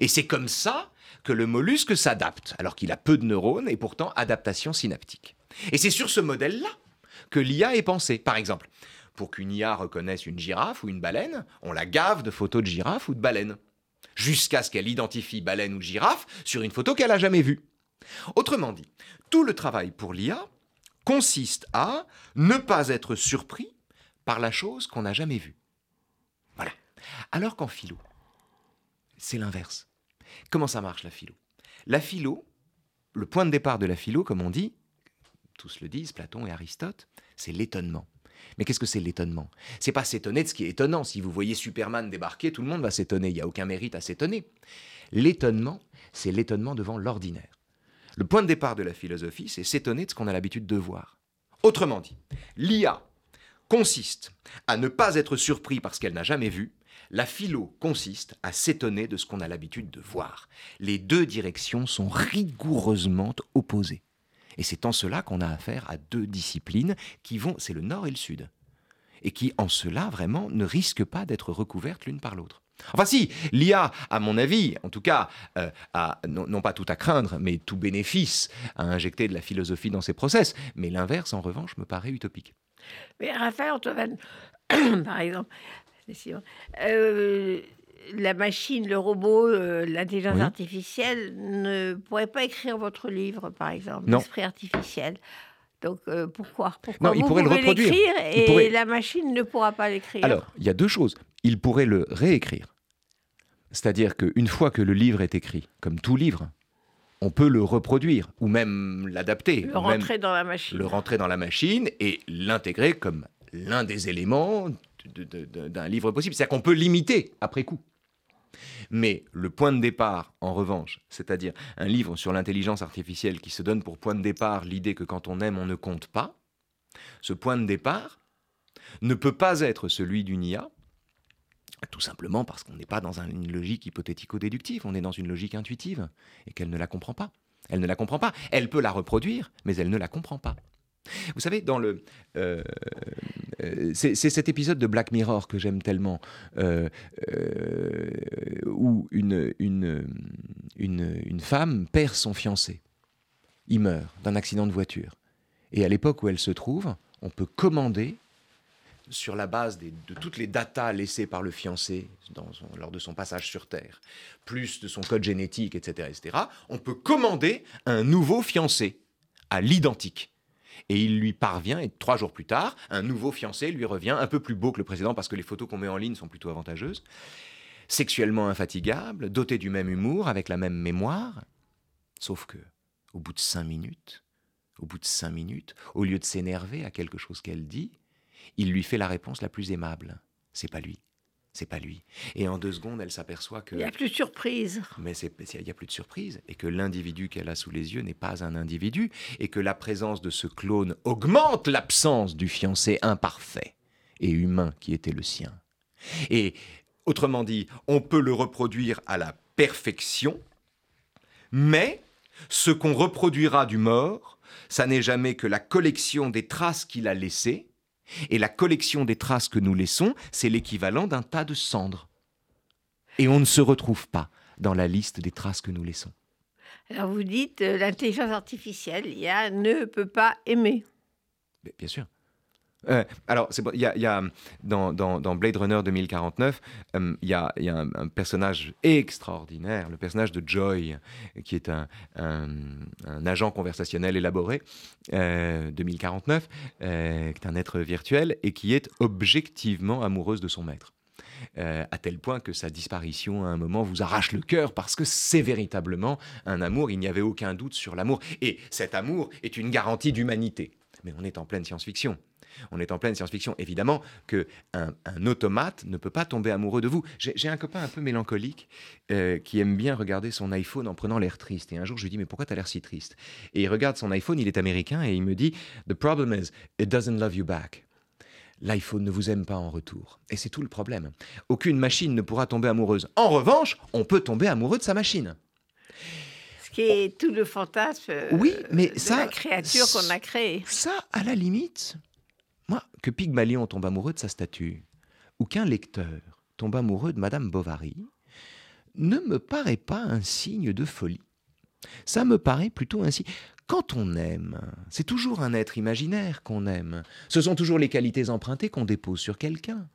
Et c'est comme ça que le mollusque s'adapte, alors qu'il a peu de neurones et pourtant adaptation synaptique. Et c'est sur ce modèle-là que l'IA est pensée. Par exemple, pour qu'une IA reconnaisse une girafe ou une baleine, on la gave de photos de girafe ou de baleine, jusqu'à ce qu'elle identifie baleine ou girafe sur une photo qu'elle n'a jamais vue. Autrement dit, tout le travail pour l'IA consiste à ne pas être surpris par la chose qu'on n'a jamais vue. Voilà. Alors qu'en philo, c'est l'inverse. Comment ça marche la philo? La philo, le point de départ de la philo, comme on dit, tous le disent, Platon et Aristote, c'est l'étonnement. Mais qu'est-ce que c'est l'étonnement? C'est pas s'étonner de ce qui est étonnant. Si vous voyez Superman débarquer, tout le monde va s'étonner. Il n'y a aucun mérite à s'étonner. L'étonnement, c'est l'étonnement devant l'ordinaire. Le point de départ de la philosophie, c'est s'étonner de ce qu'on a l'habitude de voir. Autrement dit, l'IA consiste à ne pas être surpris par ce qu'elle n'a jamais vu, la philo consiste à s'étonner de ce qu'on a l'habitude de voir. Les deux directions sont rigoureusement opposées. Et c'est en cela qu'on a affaire à deux disciplines qui vont, c'est le nord et le sud, et qui en cela vraiment ne risquent pas d'être recouvertes l'une par l'autre. Enfin si, l'IA, à mon avis, en tout cas, euh, a, non, pas tout à craindre, mais tout bénéfice à injecter de la philosophie dans ses process. Mais l'inverse, en revanche, me paraît utopique.
Mais Raphaël Antoine, par exemple, euh, la machine, le robot, euh, l'intelligence artificielle ne pourrait pas écrire votre livre, par exemple, l'esprit artificiel. Donc euh, pourquoi, pourquoi
Non, il pourrait le reproduire.
Et la machine ne pourra pas l'écrire.
Alors, il y a deux choses. Il pourrait le réécrire. C'est-à-dire qu'une fois que le livre est écrit, comme tout livre, on peut le reproduire ou même l'adapter.
Le rentrer dans la machine.
Le rentrer dans la machine et l'intégrer comme l'un des éléments d'un livre possible. C'est-à-dire qu'on peut l'imiter après coup. Mais le point de départ, en revanche, c'est-à-dire un livre sur l'intelligence artificielle qui se donne pour point de départ l'idée que quand on aime, on ne compte pas, ce point de départ ne peut pas être celui d'une IA, tout simplement parce qu'on n'est pas dans une logique hypothético-déductive, on est dans une logique intuitive, et qu'elle ne la comprend pas. Elle ne la comprend pas. Elle peut la reproduire, mais elle ne la comprend pas. Vous savez, dans le, euh, euh, c'est cet épisode de Black Mirror que j'aime tellement, euh, où une, une, une, femme perd son fiancé. Il meurt d'un accident de voiture. Et à l'époque où elle se trouve, on peut commander sur la base de toutes les datas laissées par le fiancé lors de son passage sur Terre, plus de son code génétique, etc., etc., on peut commander un nouveau fiancé à l'identique. Et il lui parvient, et trois jours plus tard, un nouveau fiancé lui revient, un peu plus beau que le précédent, parce que les photos qu'on met en ligne sont plutôt avantageuses, sexuellement infatigable, doté du même humour, avec la même mémoire. Sauf que, au bout de cinq minutes, au bout de cinq minutes, au lieu de s'énerver à quelque chose qu'elle dit, il lui fait la réponse la plus aimable. C'est pas lui c'est pas lui. Et en deux secondes, elle s'aperçoit que...
Il n'y a plus de surprise.
Mais il n'y a plus de surprise. Et que l'individu qu'elle a sous les yeux n'est pas un individu. Et que la présence de ce clone augmente l'absence du fiancé imparfait et humain qui était le sien. Et Autrement dit, on peut le reproduire à la perfection, mais ce qu'on reproduira du mort, ça n'est jamais que la collection des traces qu'il a laissées, et la collection des traces que nous laissons, c'est l'équivalent d'un tas de cendres. Et on ne se retrouve pas dans la liste des traces que nous laissons.
Alors vous dites, euh, l'intelligence artificielle, IA ne peut pas aimer.
bien sûr. Euh, alors, il y a, dans, Blade Runner 2049, euh, il y a, un, personnage extraordinaire, le personnage de Joy, qui est un, agent conversationnel élaboré, 2049, qui est un être virtuel et qui est objectivement amoureuse de son maître. à tel point que sa disparition à un moment vous arrache le cœur parce que c'est véritablement un amour, il n'y avait aucun doute sur l'amour. Et cet amour est une garantie d'humanité. Mais on est en pleine science-fiction. On est en pleine science-fiction. Évidemment que un, automate ne peut pas tomber amoureux de vous. J'ai un copain un peu mélancolique euh, qui aime bien regarder son iPhone en prenant l'air triste. Et un jour, je lui dis, mais pourquoi tu as l'air si triste? Et il regarde son iPhone, il est américain, et il me dit, The problem is, it doesn't love you back. L'iPhone ne vous aime pas en retour. Et c'est tout le problème. Aucune machine ne pourra tomber amoureuse. En revanche, on peut tomber amoureux de sa machine.
Ce qui est tout le fantasme
oui, mais
de
ça,
la créature qu'on a créée.
Ça, à la limite, moi, que Pygmalion tombe amoureux de sa statue, ou qu'un lecteur tombe amoureux de Madame Bovary, ne me paraît pas un signe de folie. Ça me paraît plutôt ainsi. Quand on aime, c'est toujours un être imaginaire qu'on aime. Ce sont toujours les qualités empruntées qu'on dépose sur quelqu'un.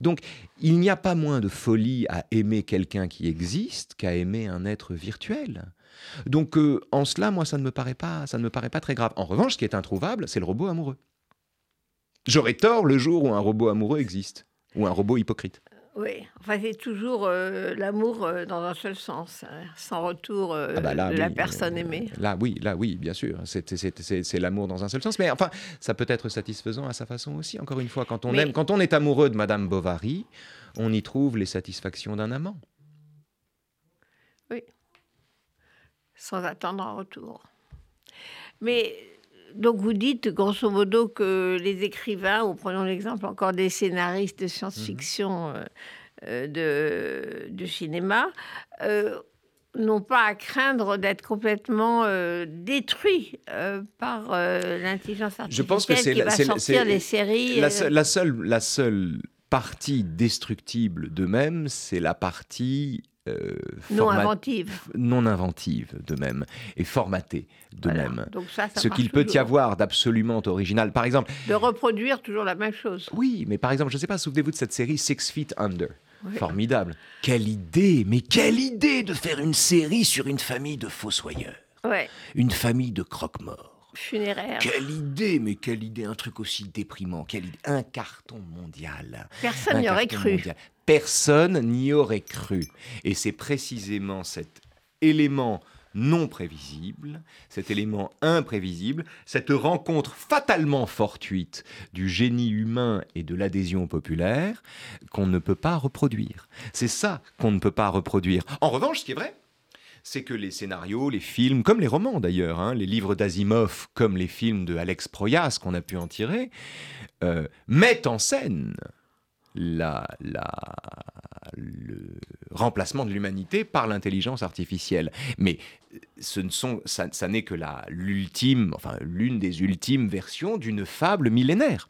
Donc, il n'y a pas moins de folie à aimer quelqu'un qui existe qu'à aimer un être virtuel. Donc, euh, en cela, moi, ça ne me paraît pas, ça ne me paraît pas très grave. En revanche, ce qui est introuvable, c'est le robot amoureux. J'aurais tort le jour où un robot amoureux existe, ou un robot hypocrite.
Oui, enfin c'est toujours euh, l'amour euh, dans un seul sens, hein, sans retour euh, ah bah de la personne aimée.
Là oui, là oui, bien sûr, c'est l'amour dans un seul sens, mais enfin ça peut être satisfaisant à sa façon aussi. Encore une fois, quand on aime, quand on est amoureux de Madame Bovary, on y trouve les satisfactions d'un amant.
Oui, sans attendre un retour. Mais donc vous dites grosso modo que les écrivains, ou prenons l'exemple encore des scénaristes de science-fiction mhm. euh, de, cinéma, euh, n'ont pas à craindre d'être complètement euh, détruits par l'intelligence artificielle Je pense que c'est qui va sortir les séries.
La, la, seule, la seule partie destructible d'eux-mêmes, c'est la partie
non inventive.
Non inventive de même, et formatée de même. Ce qu'il peut y avoir d'absolument original. Par exemple.
De reproduire toujours la même chose.
Oui, mais par exemple, je ne sais pas, souvenez-vous de cette série Six Feet Under. Formidable. Quelle idée, mais quelle idée de faire une série sur une famille de fossoyeurs.
Ouais.
Une famille de croque-morts.
Funéraire.
Quelle idée, mais quelle idée, un truc aussi déprimant. Quelle idée, un carton mondial.
Personne n'y aurait cru
personne n'y aurait cru. Et c'est précisément cet élément non prévisible, cet élément imprévisible, cette rencontre fatalement fortuite du génie humain et de l'adhésion populaire qu'on ne peut pas reproduire. C'est ça qu'on ne peut pas reproduire. En revanche, ce qui est vrai, c'est que les scénarios, les films, comme les romans d'ailleurs, hein, les livres d'Asimov, comme les films de Alex Proyas qu'on a pu en tirer, euh, mettent en scène la, le remplacement de l'humanité par l'intelligence artificielle. Mais ce ne sont, ça, n'est que l'ultime, enfin l'une des ultimes versions d'une fable millénaire.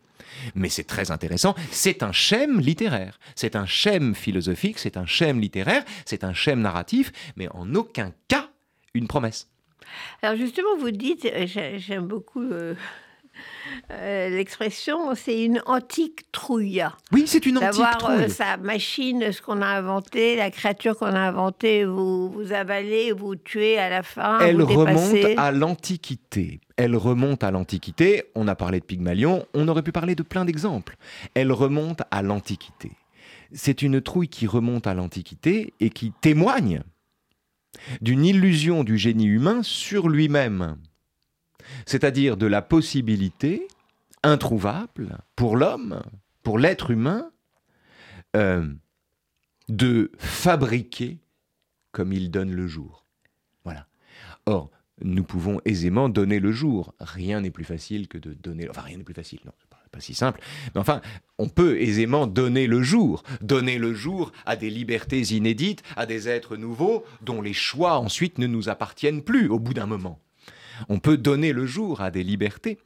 Mais c'est très intéressant, c'est un schème littéraire, c'est un schème philosophique, c'est un schème littéraire, c'est un schème narratif, mais en aucun cas une promesse.
Alors justement, vous dites, euh, j'aime beaucoup euh, l'expression, c'est une antique trouille.
Oui, c'est une antique
trouille.
D'avoir euh,
sa machine, ce qu'on a inventé, la créature qu'on a inventée, vous, vous avalez, vous tuez à la fin.
Elle remonte à l'Antiquité. Elle remonte à l'Antiquité. On a parlé de Pygmalion, on aurait pu parler de plein d'exemples. Elle remonte à l'Antiquité. C'est une trouille qui remonte à l'Antiquité et qui témoigne d'une illusion du génie humain sur lui-même c'est-à-dire de la possibilité introuvable pour l'homme, pour l'être humain, euh, de fabriquer comme il donne le jour. Voilà. Or, nous pouvons aisément donner le jour. Rien n'est plus facile que de donner. Enfin, rien n'est plus facile, non. pas si simple, mais enfin, on peut aisément donner le jour, donner le jour à des libertés inédites, à des êtres nouveaux dont les choix ensuite ne nous appartiennent plus au bout d'un moment. On peut donner le jour à des libertés,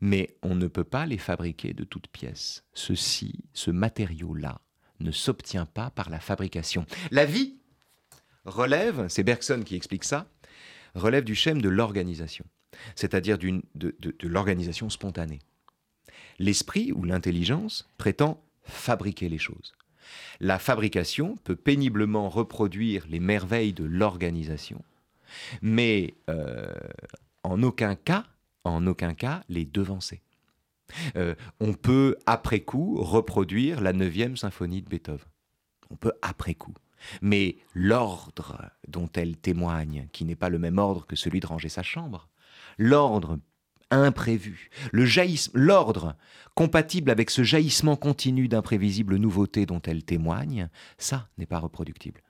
mais on ne peut pas les fabriquer de toutes pièces. Ceci, ce matériau-là, ne s'obtient pas par la fabrication. La vie relève, c'est Bergson qui explique ça, relève du schème de l'organisation, c'est-à-dire de, de l'organisation spontanée. L'esprit ou l'intelligence prétend fabriquer les choses. La fabrication peut péniblement reproduire les merveilles de l'organisation, mais euh, en aucun cas, en aucun cas, les devancer. Euh, on peut, après coup, reproduire la neuvième symphonie de Beethoven. On peut, après coup. Mais l'ordre dont elle témoigne, qui n'est pas le même ordre que celui de ranger sa chambre, l'ordre imprévu, le jaillissement, l'ordre compatible avec ce jaillissement continu d'imprévisibles nouveautés dont elle témoigne, ça n'est pas reproductible.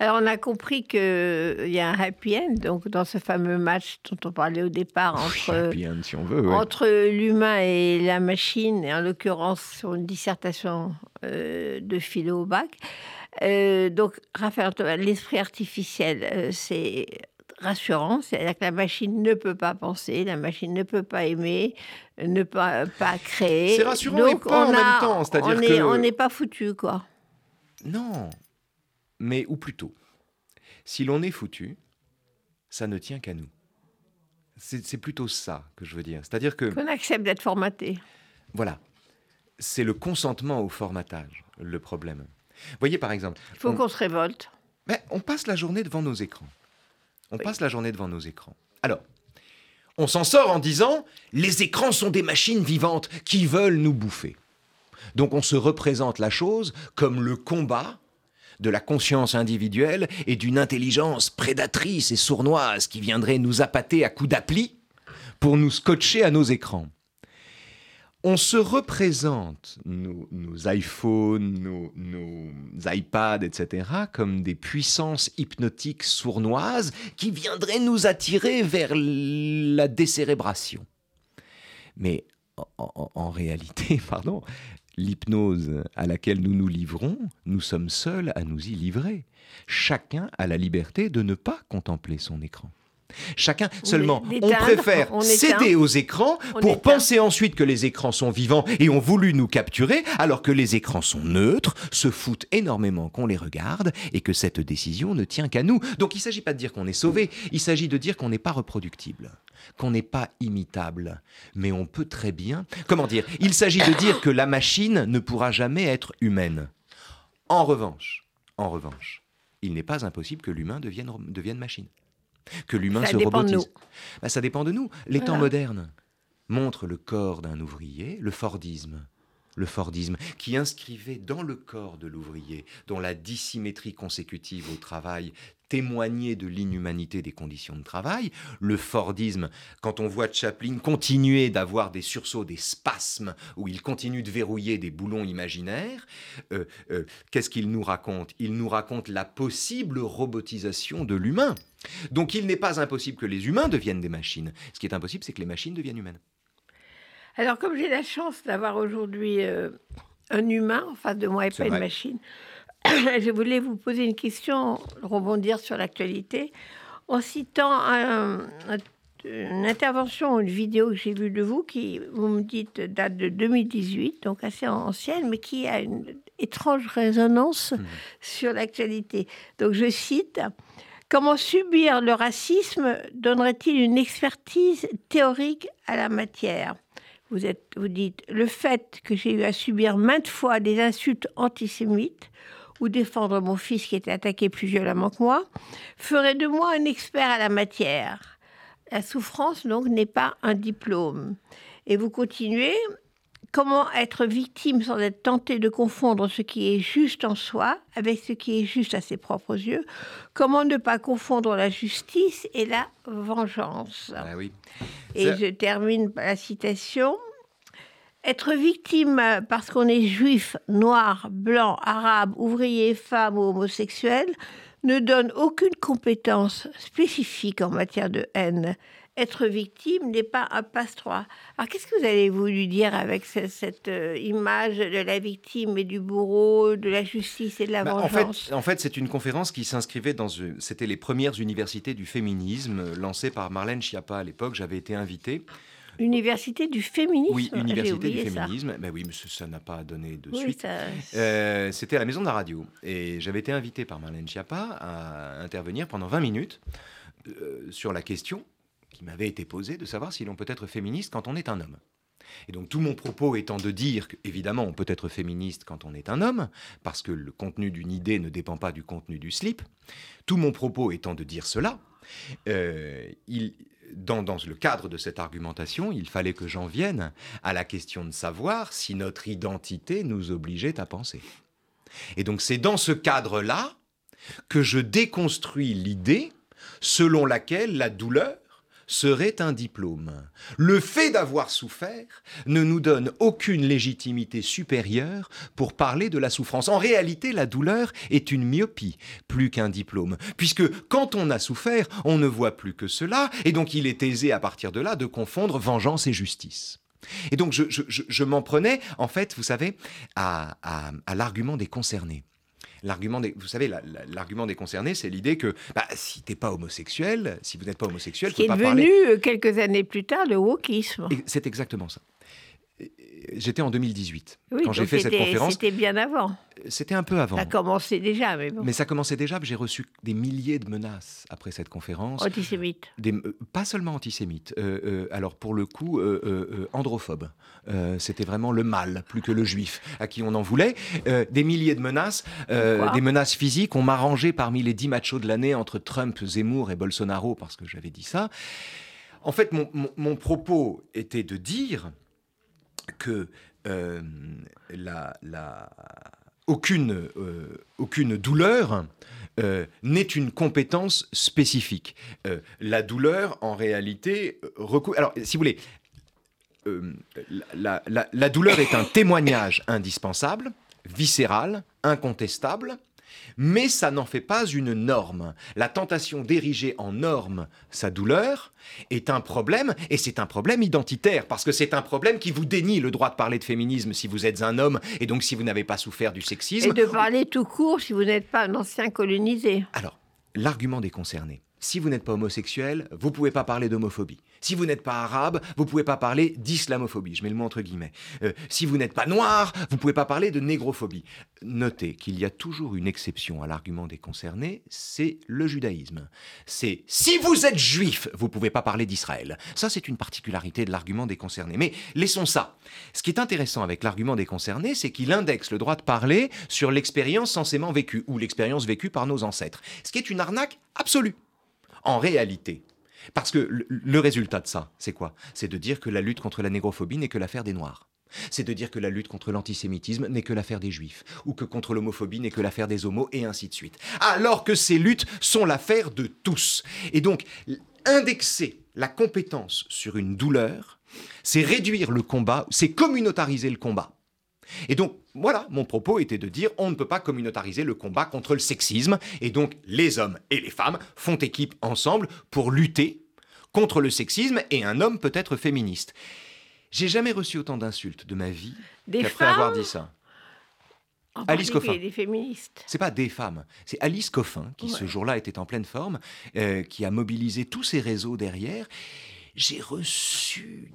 Alors, on a compris qu'il y a un happy end, donc dans ce fameux match dont on parlait au départ entre,
si on
entre l'humain et la machine, et en l'occurrence sur une dissertation euh, de philo au bac. Euh, donc, Raphaël l'esprit artificiel, euh, c'est rassurant, c'est-à-dire que la machine ne peut pas penser, la machine ne peut pas aimer, ne peut pas, pas créer.
C'est rassurant donc, et pas en même temps, c'est-à-dire
que... On n'est pas foutu, quoi.
Non, mais ou plutôt, si l'on est foutu, ça ne tient qu'à nous. C'est plutôt ça que je veux dire. C'est-à-dire que...
Qu'on accepte d'être formaté.
Voilà. C'est le consentement au formatage, le problème. Voyez par exemple...
Il faut qu'on se révolte.
Mais on passe la journée devant nos écrans. On passe la journée devant nos écrans. Alors, on s'en sort en disant, les écrans sont des machines vivantes qui veulent nous bouffer. Donc on se représente la chose comme le combat de la conscience individuelle et d'une intelligence prédatrice et sournoise qui viendrait nous appâter à coups d'appli pour nous scotcher à nos écrans. On se représente nos, iPhones, nos, iPads, etc., comme des puissances hypnotiques sournoises qui viendraient nous attirer vers la décérébration. Mais en réalité, pardon, l'hypnose à laquelle nous nous livrons, nous sommes seuls à nous y livrer. Chacun a la liberté de ne pas contempler son écran. Chacun seulement, on préfère céder aux écrans pour penser ensuite que les écrans sont vivants et ont voulu nous capturer, alors que les écrans sont neutres, se foutent énormément qu'on les regarde et que cette décision ne tient qu'à nous. Donc il ne s'agit pas de dire qu'on est sauvé, il s'agit de dire qu'on n'est pas reproductible, qu'on n'est pas imitable, mais on peut très bien. Comment dire Il s'agit de dire que la machine ne pourra jamais être humaine. En revanche, en revanche, il n'est pas impossible que l'humain devienne, devienne machine que l'humain se robotise. Bah, ça dépend de nous. Les temps modernes montrent le corps d'un ouvrier, le Fordisme. Le Fordisme, qui inscrivait dans le corps de l'ouvrier, dont la dissymétrie consécutive au travail témoignait de l'inhumanité des conditions de travail. Le Fordisme, quand on voit Chaplin continuer d'avoir des sursauts, des spasmes, où il continue de verrouiller des boulons imaginaires, euh, euh, qu'est-ce qu'il nous raconte? Il nous raconte la possible robotisation de l'humain. Donc il n'est pas impossible que les humains deviennent des machines. Ce qui est impossible, c'est que les machines deviennent humaines.
Alors comme j'ai la chance d'avoir aujourd'hui euh, un humain en face de moi et pas une machine, je voulais vous poser une question, rebondir sur l'actualité, en citant une intervention, une vidéo que j'ai vue de vous, qui, vous me dites, date de 2018, donc assez ancienne, mais qui a une étrange résonance mmh. sur l'actualité. Donc je cite, Comment subir le racisme donnerait-il une expertise théorique à la matière? Vous, êtes, vous dites, le fait que j'ai eu à subir maintes fois des insultes antisémites ou défendre mon fils qui était attaqué plus violemment que moi, ferait de moi un expert à la matière. La souffrance, donc, n'est pas un diplôme. Et vous continuez, comment être victime sans être tenté de confondre ce qui est juste en soi avec ce qui est juste à ses propres yeux Comment ne pas confondre la justice et la vengeance
ah oui.
Et je termine par la citation. Être victime parce qu'on est juif, noir, blanc, arabe, ouvrier, femme ou homosexuel ne donne aucune compétence spécifique en matière de haine. Être victime n'est pas un passe-droit. Alors qu'est-ce que vous avez voulu dire avec cette, euh, image de la victime et du bourreau, de la justice et de la
Bah, en
vengeance?
fait, en fait, c'est une conférence qui s'inscrivait dans. euh, C'était les premières universités du féminisme euh, lancées par Marlène Schiappa à l'époque. J'avais été invité.
Université du féminisme?
Oui, université du
ça.
féminisme. Ben oui, mais ça ça n'a pas donné de
Oui,
suite.
ça-
Euh, C'était à la maison de la radio. Et j'avais été invité par Marlène Schiappa à intervenir pendant 20 minutes euh, sur la question qui m'avait été posée de savoir si l'on peut être féministe quand on est un homme. Et donc tout mon propos étant de dire qu'évidemment on peut être féministe quand on est un homme, parce que le contenu d'une idée ne dépend pas du contenu du slip, tout mon propos étant de dire cela, euh, dans, dans le cadre de cette argumentation, il fallait que j'en vienne à la question de savoir si notre identité nous obligeait à penser. Et donc c'est dans ce cadre-là que je déconstruis l'idée selon laquelle la douleur serait un diplôme. Le fait d'avoir souffert ne nous donne aucune légitimité supérieure pour parler de la souffrance. En réalité, la douleur est une myopie, plus qu'un diplôme, puisque quand on a souffert, on ne voit plus que cela, et donc il est aisé à partir de là de confondre vengeance et justice. Et donc je, m'en prenais, en fait, vous savez, à l'argument des concernés. L'argument des, vous savez, la- la- l'argument des concernés, c'est l'idée que bah, si t'es pas homosexuel, si vous n'êtes pas homosexuel, faut
qui est
pas
devenu
parler.
euh, quelques années plus tard le wokisme.
C'est exactement ça. J'étais en 2018
Oui,
quand j'ai fait cette conférence.
C'était bien avant.
C'était un peu avant.
Ça a commencé déjà, mais bon.
Mais ça commençait déjà. J'ai reçu des milliers de menaces après cette conférence.
Antisémite.
Des- euh, pas seulement antisémites. euh, euh, alors pour le coup, euh, androphobes. C'était vraiment le mal, plus que le juif, à qui on en voulait. Des milliers de menaces, des menaces physiques. On m'a rangé parmi les dix machos de l'année entre Trump, Zemmour et Bolsonaro parce que j'avais dit ça. En fait, mon, mon- mon propos était de dire que euh, la, la- aucune, euh, aucune douleur euh, n'est une compétence spécifique. La douleur, en réalité, recou- Alors, si vous voulez, la, la- la douleur est un témoignage indispensable, viscéral, incontestable, mais ça n'en fait pas une norme. La tentation d'ériger en norme sa douleur est un problème, et c'est un problème identitaire, parce que c'est un problème qui vous dénie le droit de parler de féminisme si vous êtes un homme, et donc si vous n'avez pas souffert du sexisme.
Et de parler tout court si vous n'êtes pas un ancien colonisé.
Alors, l'argument des concernés. Si vous n'êtes pas homosexuel, vous pouvez pas parler d'homophobie. Si vous n'êtes pas arabe, vous pouvez pas parler d'islamophobie. Je mets le mot entre guillemets. Euh, si vous n'êtes pas noir, vous pouvez pas parler de négrophobie. Notez qu'il y a toujours une exception à l'argument des concernés, c'est le judaïsme. C'est si vous êtes juif, vous pouvez pas parler d'Israël. Ça, c'est une particularité de l'argument des concernés. Mais laissons ça. Ce qui est intéressant avec l'argument des concernés, c'est qu'il indexe le droit de parler sur l'expérience censément vécue ou l'expérience vécue par nos ancêtres. Ce qui est une arnaque absolue. En réalité, parce que le, résultat de ça, c'est quoi? C'est de dire que la lutte contre la négrophobie n'est que l'affaire des Noirs. C'est de dire que la lutte contre l'antisémitisme n'est que l'affaire des Juifs, ou que contre l'homophobie n'est que l'affaire des homos, et ainsi de suite. Alors que ces luttes sont l'affaire de tous. Et donc, indexer la compétence sur une douleur, c'est réduire le combat, c'est communautariser le combat. Et donc, voilà, mon propos était de dire on ne peut pas communautariser le combat contre le sexisme, et donc les hommes et les femmes font équipe ensemble pour lutter contre le sexisme, et un homme peut être féministe. J'ai jamais reçu autant d'insultes de ma vie
Des
qu'après avoir dit ça.
en
Alice
particulier
Coffin.
des féministes.
C'est pas des femmes, c'est Alice Coffin qui ce jour-là était en pleine forme, euh, qui a mobilisé tous ses réseaux derrière. J'ai reçu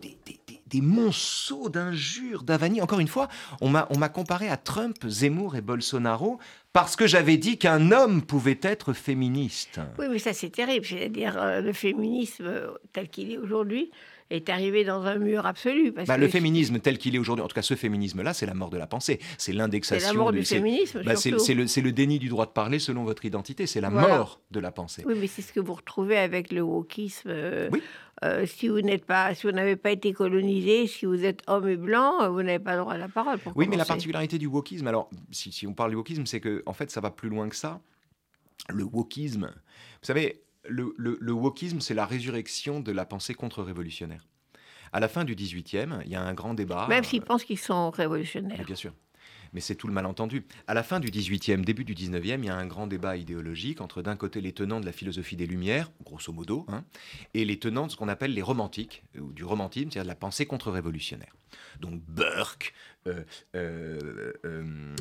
des, monceaux d'injures, d'avanies. Encore une fois, on m'a on m'a comparé à Trump, Zemmour et Bolsonaro parce que j'avais dit qu'un homme pouvait être féministe.
Oui, mais ça c'est terrible. C'est-à-dire euh, le féminisme euh, tel qu'il est aujourd'hui est arrivé dans un mur absolu. Parce
Bah,
que
le féminisme tel qu'il est aujourd'hui, en tout cas ce féminisme-là, c'est la mort de la pensée. C'est
c'est
l'indexation.
la mort
du-
du
c'est-
féminisme.
bah, c'est c'est le, c'est le déni du droit de parler selon votre identité. C'est la
Voilà.
mort de la pensée.
Oui, mais c'est ce que vous retrouvez avec le wokisme. euh,
Oui.
euh, si vous n'êtes pas, si vous n'avez pas été colonisé, si vous êtes homme et blanc, euh, vous n'avez pas le droit à la parole. pour
Oui, mais la particularité du wokisme, alors si, si on parle du wokisme, c'est que en fait ça va plus loin que ça. Le wokisme, vous savez, le, le, le wokisme, c'est la résurrection de la pensée contre-révolutionnaire. À la fin du 18e, il y a un grand débat.
Même s'ils
euh,
pensent qu'ils sont révolutionnaires.
bien sûr. mais c'est tout le malentendu. À la fin du 18e, début du 19e, il y a un grand débat idéologique entre d'un côté les tenants de la philosophie des Lumières, grosso modo, hein, et les tenants de ce qu'on appelle les romantiques, ou du romantisme, c'est-à-dire de la pensée contre-révolutionnaire. Donc Burke, euh, euh, euh,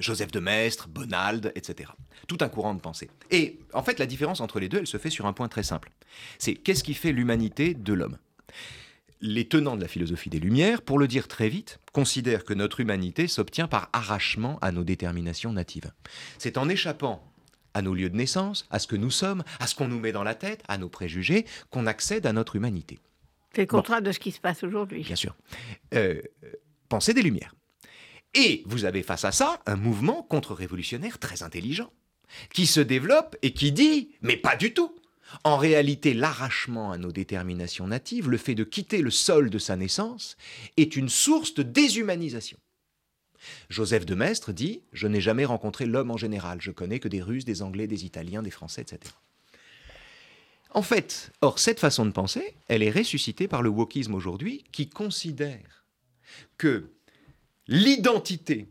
Joseph de Maistre, Bonald, etc. Tout un courant de pensée. Et en fait, la différence entre les deux, elle se fait sur un point très simple. C'est qu'est-ce qui fait l'humanité de l'homme? Les tenants de la philosophie des Lumières, pour le dire très vite, considèrent que notre humanité s'obtient par arrachement à nos déterminations natives. C'est en échappant à nos lieux de naissance, à ce que nous sommes, à ce qu'on nous met dans la tête, à nos préjugés, qu'on accède à notre humanité.
C'est le contraire de ce qui se passe aujourd'hui.
Bien sûr. Euh, pensée des Lumières. Et vous avez face à ça un mouvement contre-révolutionnaire très intelligent, qui se développe et qui dit, mais pas du tout. En réalité, l'arrachement à nos déterminations natives, le fait de quitter le sol de sa naissance, est une source de déshumanisation. Joseph de Maistre dit Je n'ai jamais rencontré l'homme en général, je connais que des Russes, des Anglais, des Italiens, des Français, etc. En fait, or, cette façon de penser, elle est ressuscitée par le wokisme aujourd'hui, qui considère que l'identité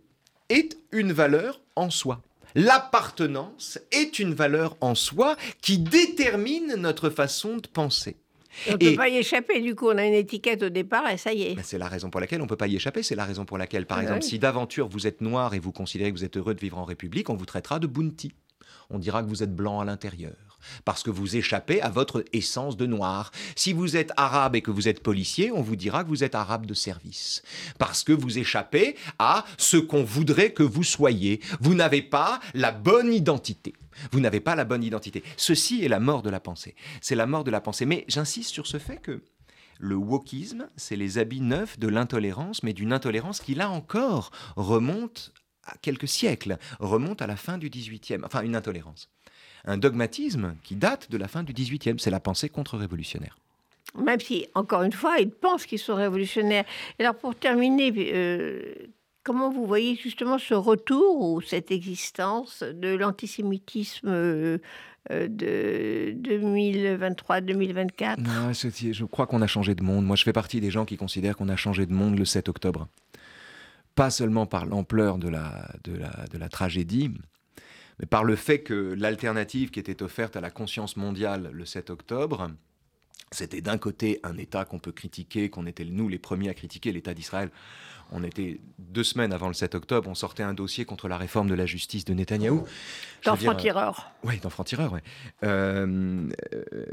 est une valeur en soi. L'appartenance est une valeur en soi qui détermine notre façon de penser.
On ne peut pas y échapper, du coup, on a une étiquette au départ et ça y est.
Ben, c'est la raison pour laquelle on ne peut pas y échapper. C'est la raison pour laquelle, par ah exemple, si d'aventure vous êtes noir et vous considérez que vous êtes heureux de vivre en République, on vous traitera de bounty. On dira que vous êtes blanc à l'intérieur parce que vous échappez à votre essence de noir. Si vous êtes arabe et que vous êtes policier, on vous dira que vous êtes arabe de service, parce que vous échappez à ce qu'on voudrait que vous soyez. Vous n'avez pas la bonne identité. Vous n'avez pas la bonne identité. Ceci est la mort de la pensée. C'est la mort de la pensée. Mais j'insiste sur ce fait que le wokisme, c'est les habits neufs de l'intolérance, mais d'une intolérance qui, là encore, remonte à quelques siècles, remonte à la fin du XVIIIe, enfin une intolérance un dogmatisme qui date de la fin du XVIIIe. C'est la pensée contre-révolutionnaire.
Même si, encore une fois, ils pensent qu'ils sont révolutionnaires. Alors, pour terminer, euh, comment vous voyez justement ce retour ou cette existence de l'antisémitisme euh, euh, de 2023-2024
Je crois qu'on a changé de monde. Moi, je fais partie des gens qui considèrent qu'on a changé de monde le 7 octobre. Pas seulement par l'ampleur de la, de, la, de la tragédie, mais par le fait que l'alternative qui était offerte à la conscience mondiale le 7 octobre, c'était d'un côté un État qu'on peut critiquer, qu'on était nous les premiers à critiquer, l'État d'Israël. On était deux semaines avant le 7 octobre, on sortait un dossier contre la réforme de la justice de Netanyahou.
Dans Franc-Tireur.
Euh, oui, dans Franc-Tireur, oui. Euh,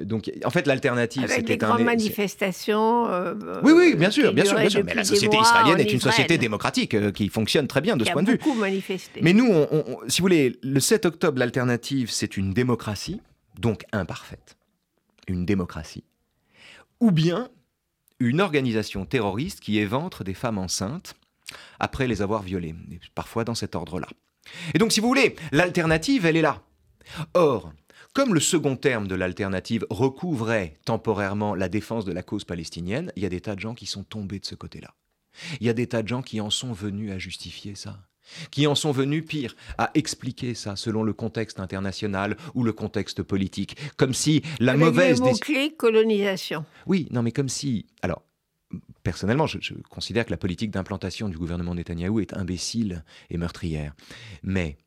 donc, en fait, l'alternative,
c'était Avec des grandes manifestations.
Euh, oui, oui, bien sûr, bien sûr, bien sûr. Mais la société israélienne est une société démocratique qui fonctionne très bien de ce point de vue.
beaucoup manifesté.
Mais nous, si vous voulez, le 7 octobre, l'alternative, c'est une démocratie, donc imparfaite. Une démocratie ou bien une organisation terroriste qui éventre des femmes enceintes après les avoir violées, parfois dans cet ordre-là. Et donc, si vous voulez, l'alternative, elle est là. Or, comme le second terme de l'alternative recouvrait temporairement la défense de la cause palestinienne, il y a des tas de gens qui sont tombés de ce côté-là. Il y a des tas de gens qui en sont venus à justifier ça qui en sont venus, pire, à expliquer ça selon le contexte international ou le contexte politique. Comme si la mauvaise...
Le mot-clé, colonisation.
Oui, non mais comme si... Alors, personnellement, je, considère que la politique d'implantation du gouvernement Netanyahou est imbécile et meurtrière. Mais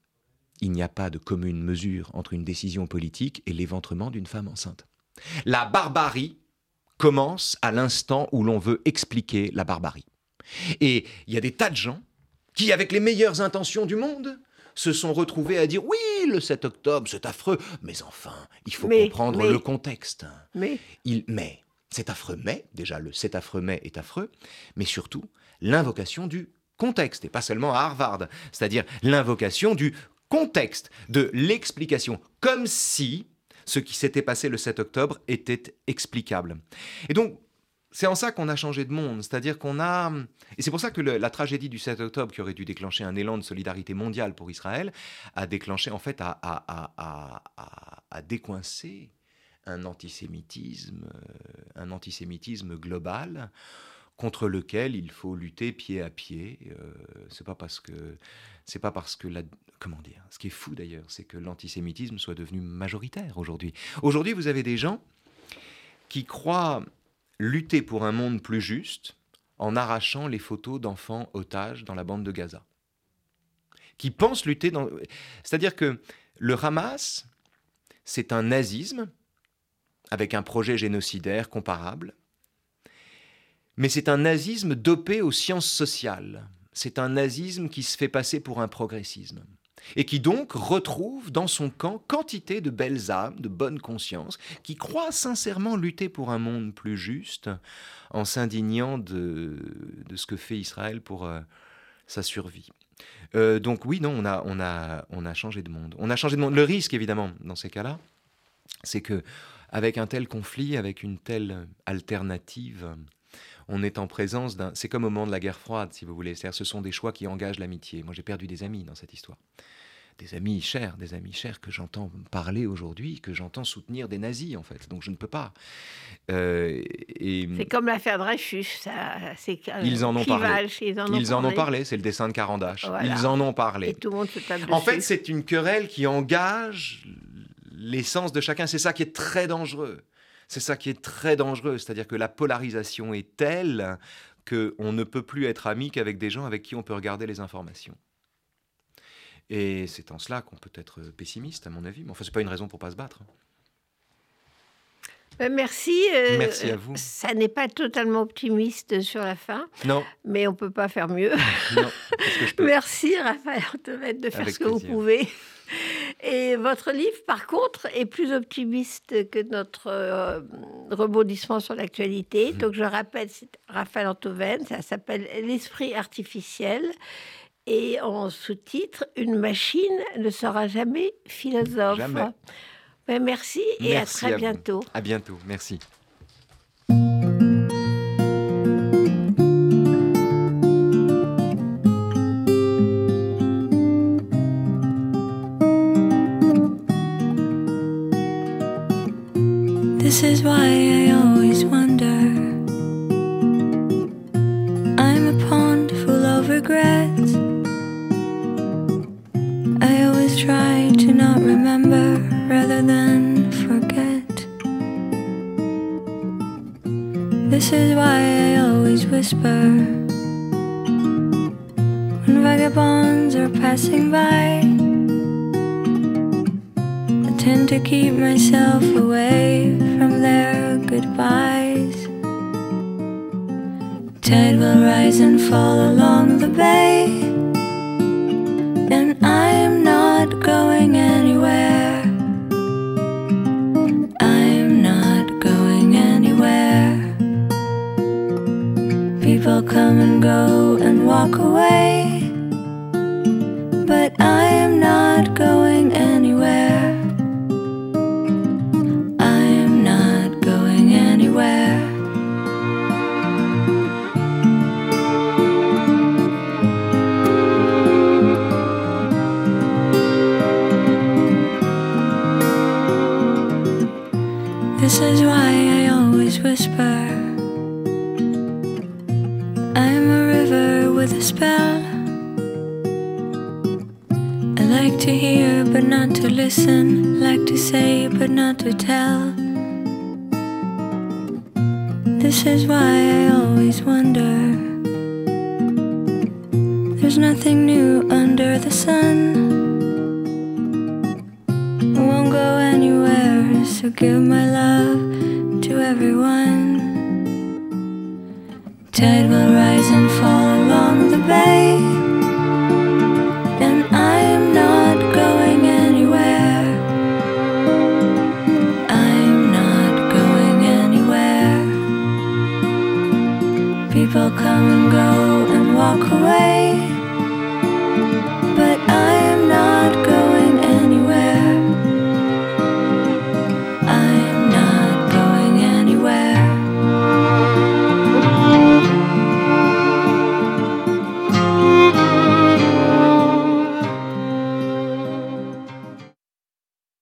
il n'y a pas de commune mesure entre une décision politique et l'éventrement d'une femme enceinte. La barbarie commence à l'instant où l'on veut expliquer la barbarie. Et il y a des tas de gens qui, avec les meilleures intentions du monde, se sont retrouvés à dire oui, le 7 octobre, c'est affreux, mais enfin, il faut comprendre le contexte.
Mais,
il, mais c'est affreux, mais déjà le c'est affreux, mais est affreux, mais surtout l'invocation du contexte, et pas seulement à Harvard, c'est-à-dire l'invocation du contexte, de l'explication, comme si ce qui s'était passé le 7 octobre était explicable. Et donc, c'est en ça qu'on a changé de monde, c'est-à-dire qu'on a... Et c'est pour ça que la tragédie du 7 octobre, qui aurait dû déclencher un élan de solidarité mondiale pour Israël, a déclenché, en fait, à, décoincer un antisémitisme, euh, un antisémitisme global contre lequel il faut lutter pied à pied. Euh, c'est pas parce que c'est pas parce que la comment dire. Ce qui est fou d'ailleurs, c'est que l'antisémitisme soit devenu majoritaire aujourd'hui. Aujourd'hui, vous avez des gens qui croient lutter pour un monde plus juste en arrachant les photos d'enfants otages dans la bande de Gaza. qui pensent lutter. C'est-à-dire que le Hamas, c'est un nazisme avec un projet génocidaire comparable, mais c'est un nazisme dopé aux sciences sociales. C'est un nazisme qui se fait passer pour un progressisme et qui donc retrouve dans son camp quantité de belles âmes, de bonne conscience, qui croient sincèrement lutter pour un monde plus juste en s'indignant de, de, ce que fait Israël pour euh, sa survie. Euh, donc oui, non, on a, on, a, on a changé de monde. On a changé de monde. Le risque, évidemment, dans ces cas-là, c'est que avec un tel conflit, avec une telle alternative, on est en présence d'un. C'est comme au moment de la guerre froide, si vous voulez. C'est-à-dire, ce sont des choix qui engagent l'amitié. Moi, j'ai perdu des amis dans cette histoire. Des amis chers, des amis chers que j'entends parler aujourd'hui, que j'entends soutenir des nazis, en fait. Donc, je ne peux pas.
Euh, et... C'est comme l'affaire Dreyfus. Ça,
ils en ont parlé. ils en ont ils en ont parlé. C'est le dessin de Carandache. Ils en ont parlé.
Et tout le monde se tape
En fait, c'est une querelle qui engage l'essence de chacun. C'est ça qui est très dangereux. C'est ça qui est très dangereux, c'est-à-dire que la polarisation est telle qu'on ne peut plus être ami qu'avec des gens avec qui on peut regarder les informations. Et c'est en cela qu'on peut être pessimiste, à mon avis. Mais enfin, ce n'est pas une raison pour pas se battre.
Ben, merci.
Euh, merci à vous.
Ça n'est pas totalement optimiste sur la fin.
Non.
Mais on ne peut pas faire mieux.
Non. Que je peux.
Merci, Raphaël de faire ce que vous pouvez. Et votre livre, par contre, est plus optimiste que notre euh, rebondissement sur l'actualité. Mhm. Donc, je rappelle, c'est Raphaël Antoven, ça s'appelle L'esprit artificiel. Et en sous-titre, Une machine ne sera jamais philosophe.
Jamais.
Ben, merci et à très bientôt.
À bientôt, merci. This is why I always wonder. I'm a pond full of regrets. I always try to not remember rather than forget. This is why I always whisper. When vagabonds are passing by tend to keep myself away from their goodbyes. Tide will rise and fall along the bay, and I am not going anywhere. I'm not going anywhere. People come and go and walk away, but I to tell. This is why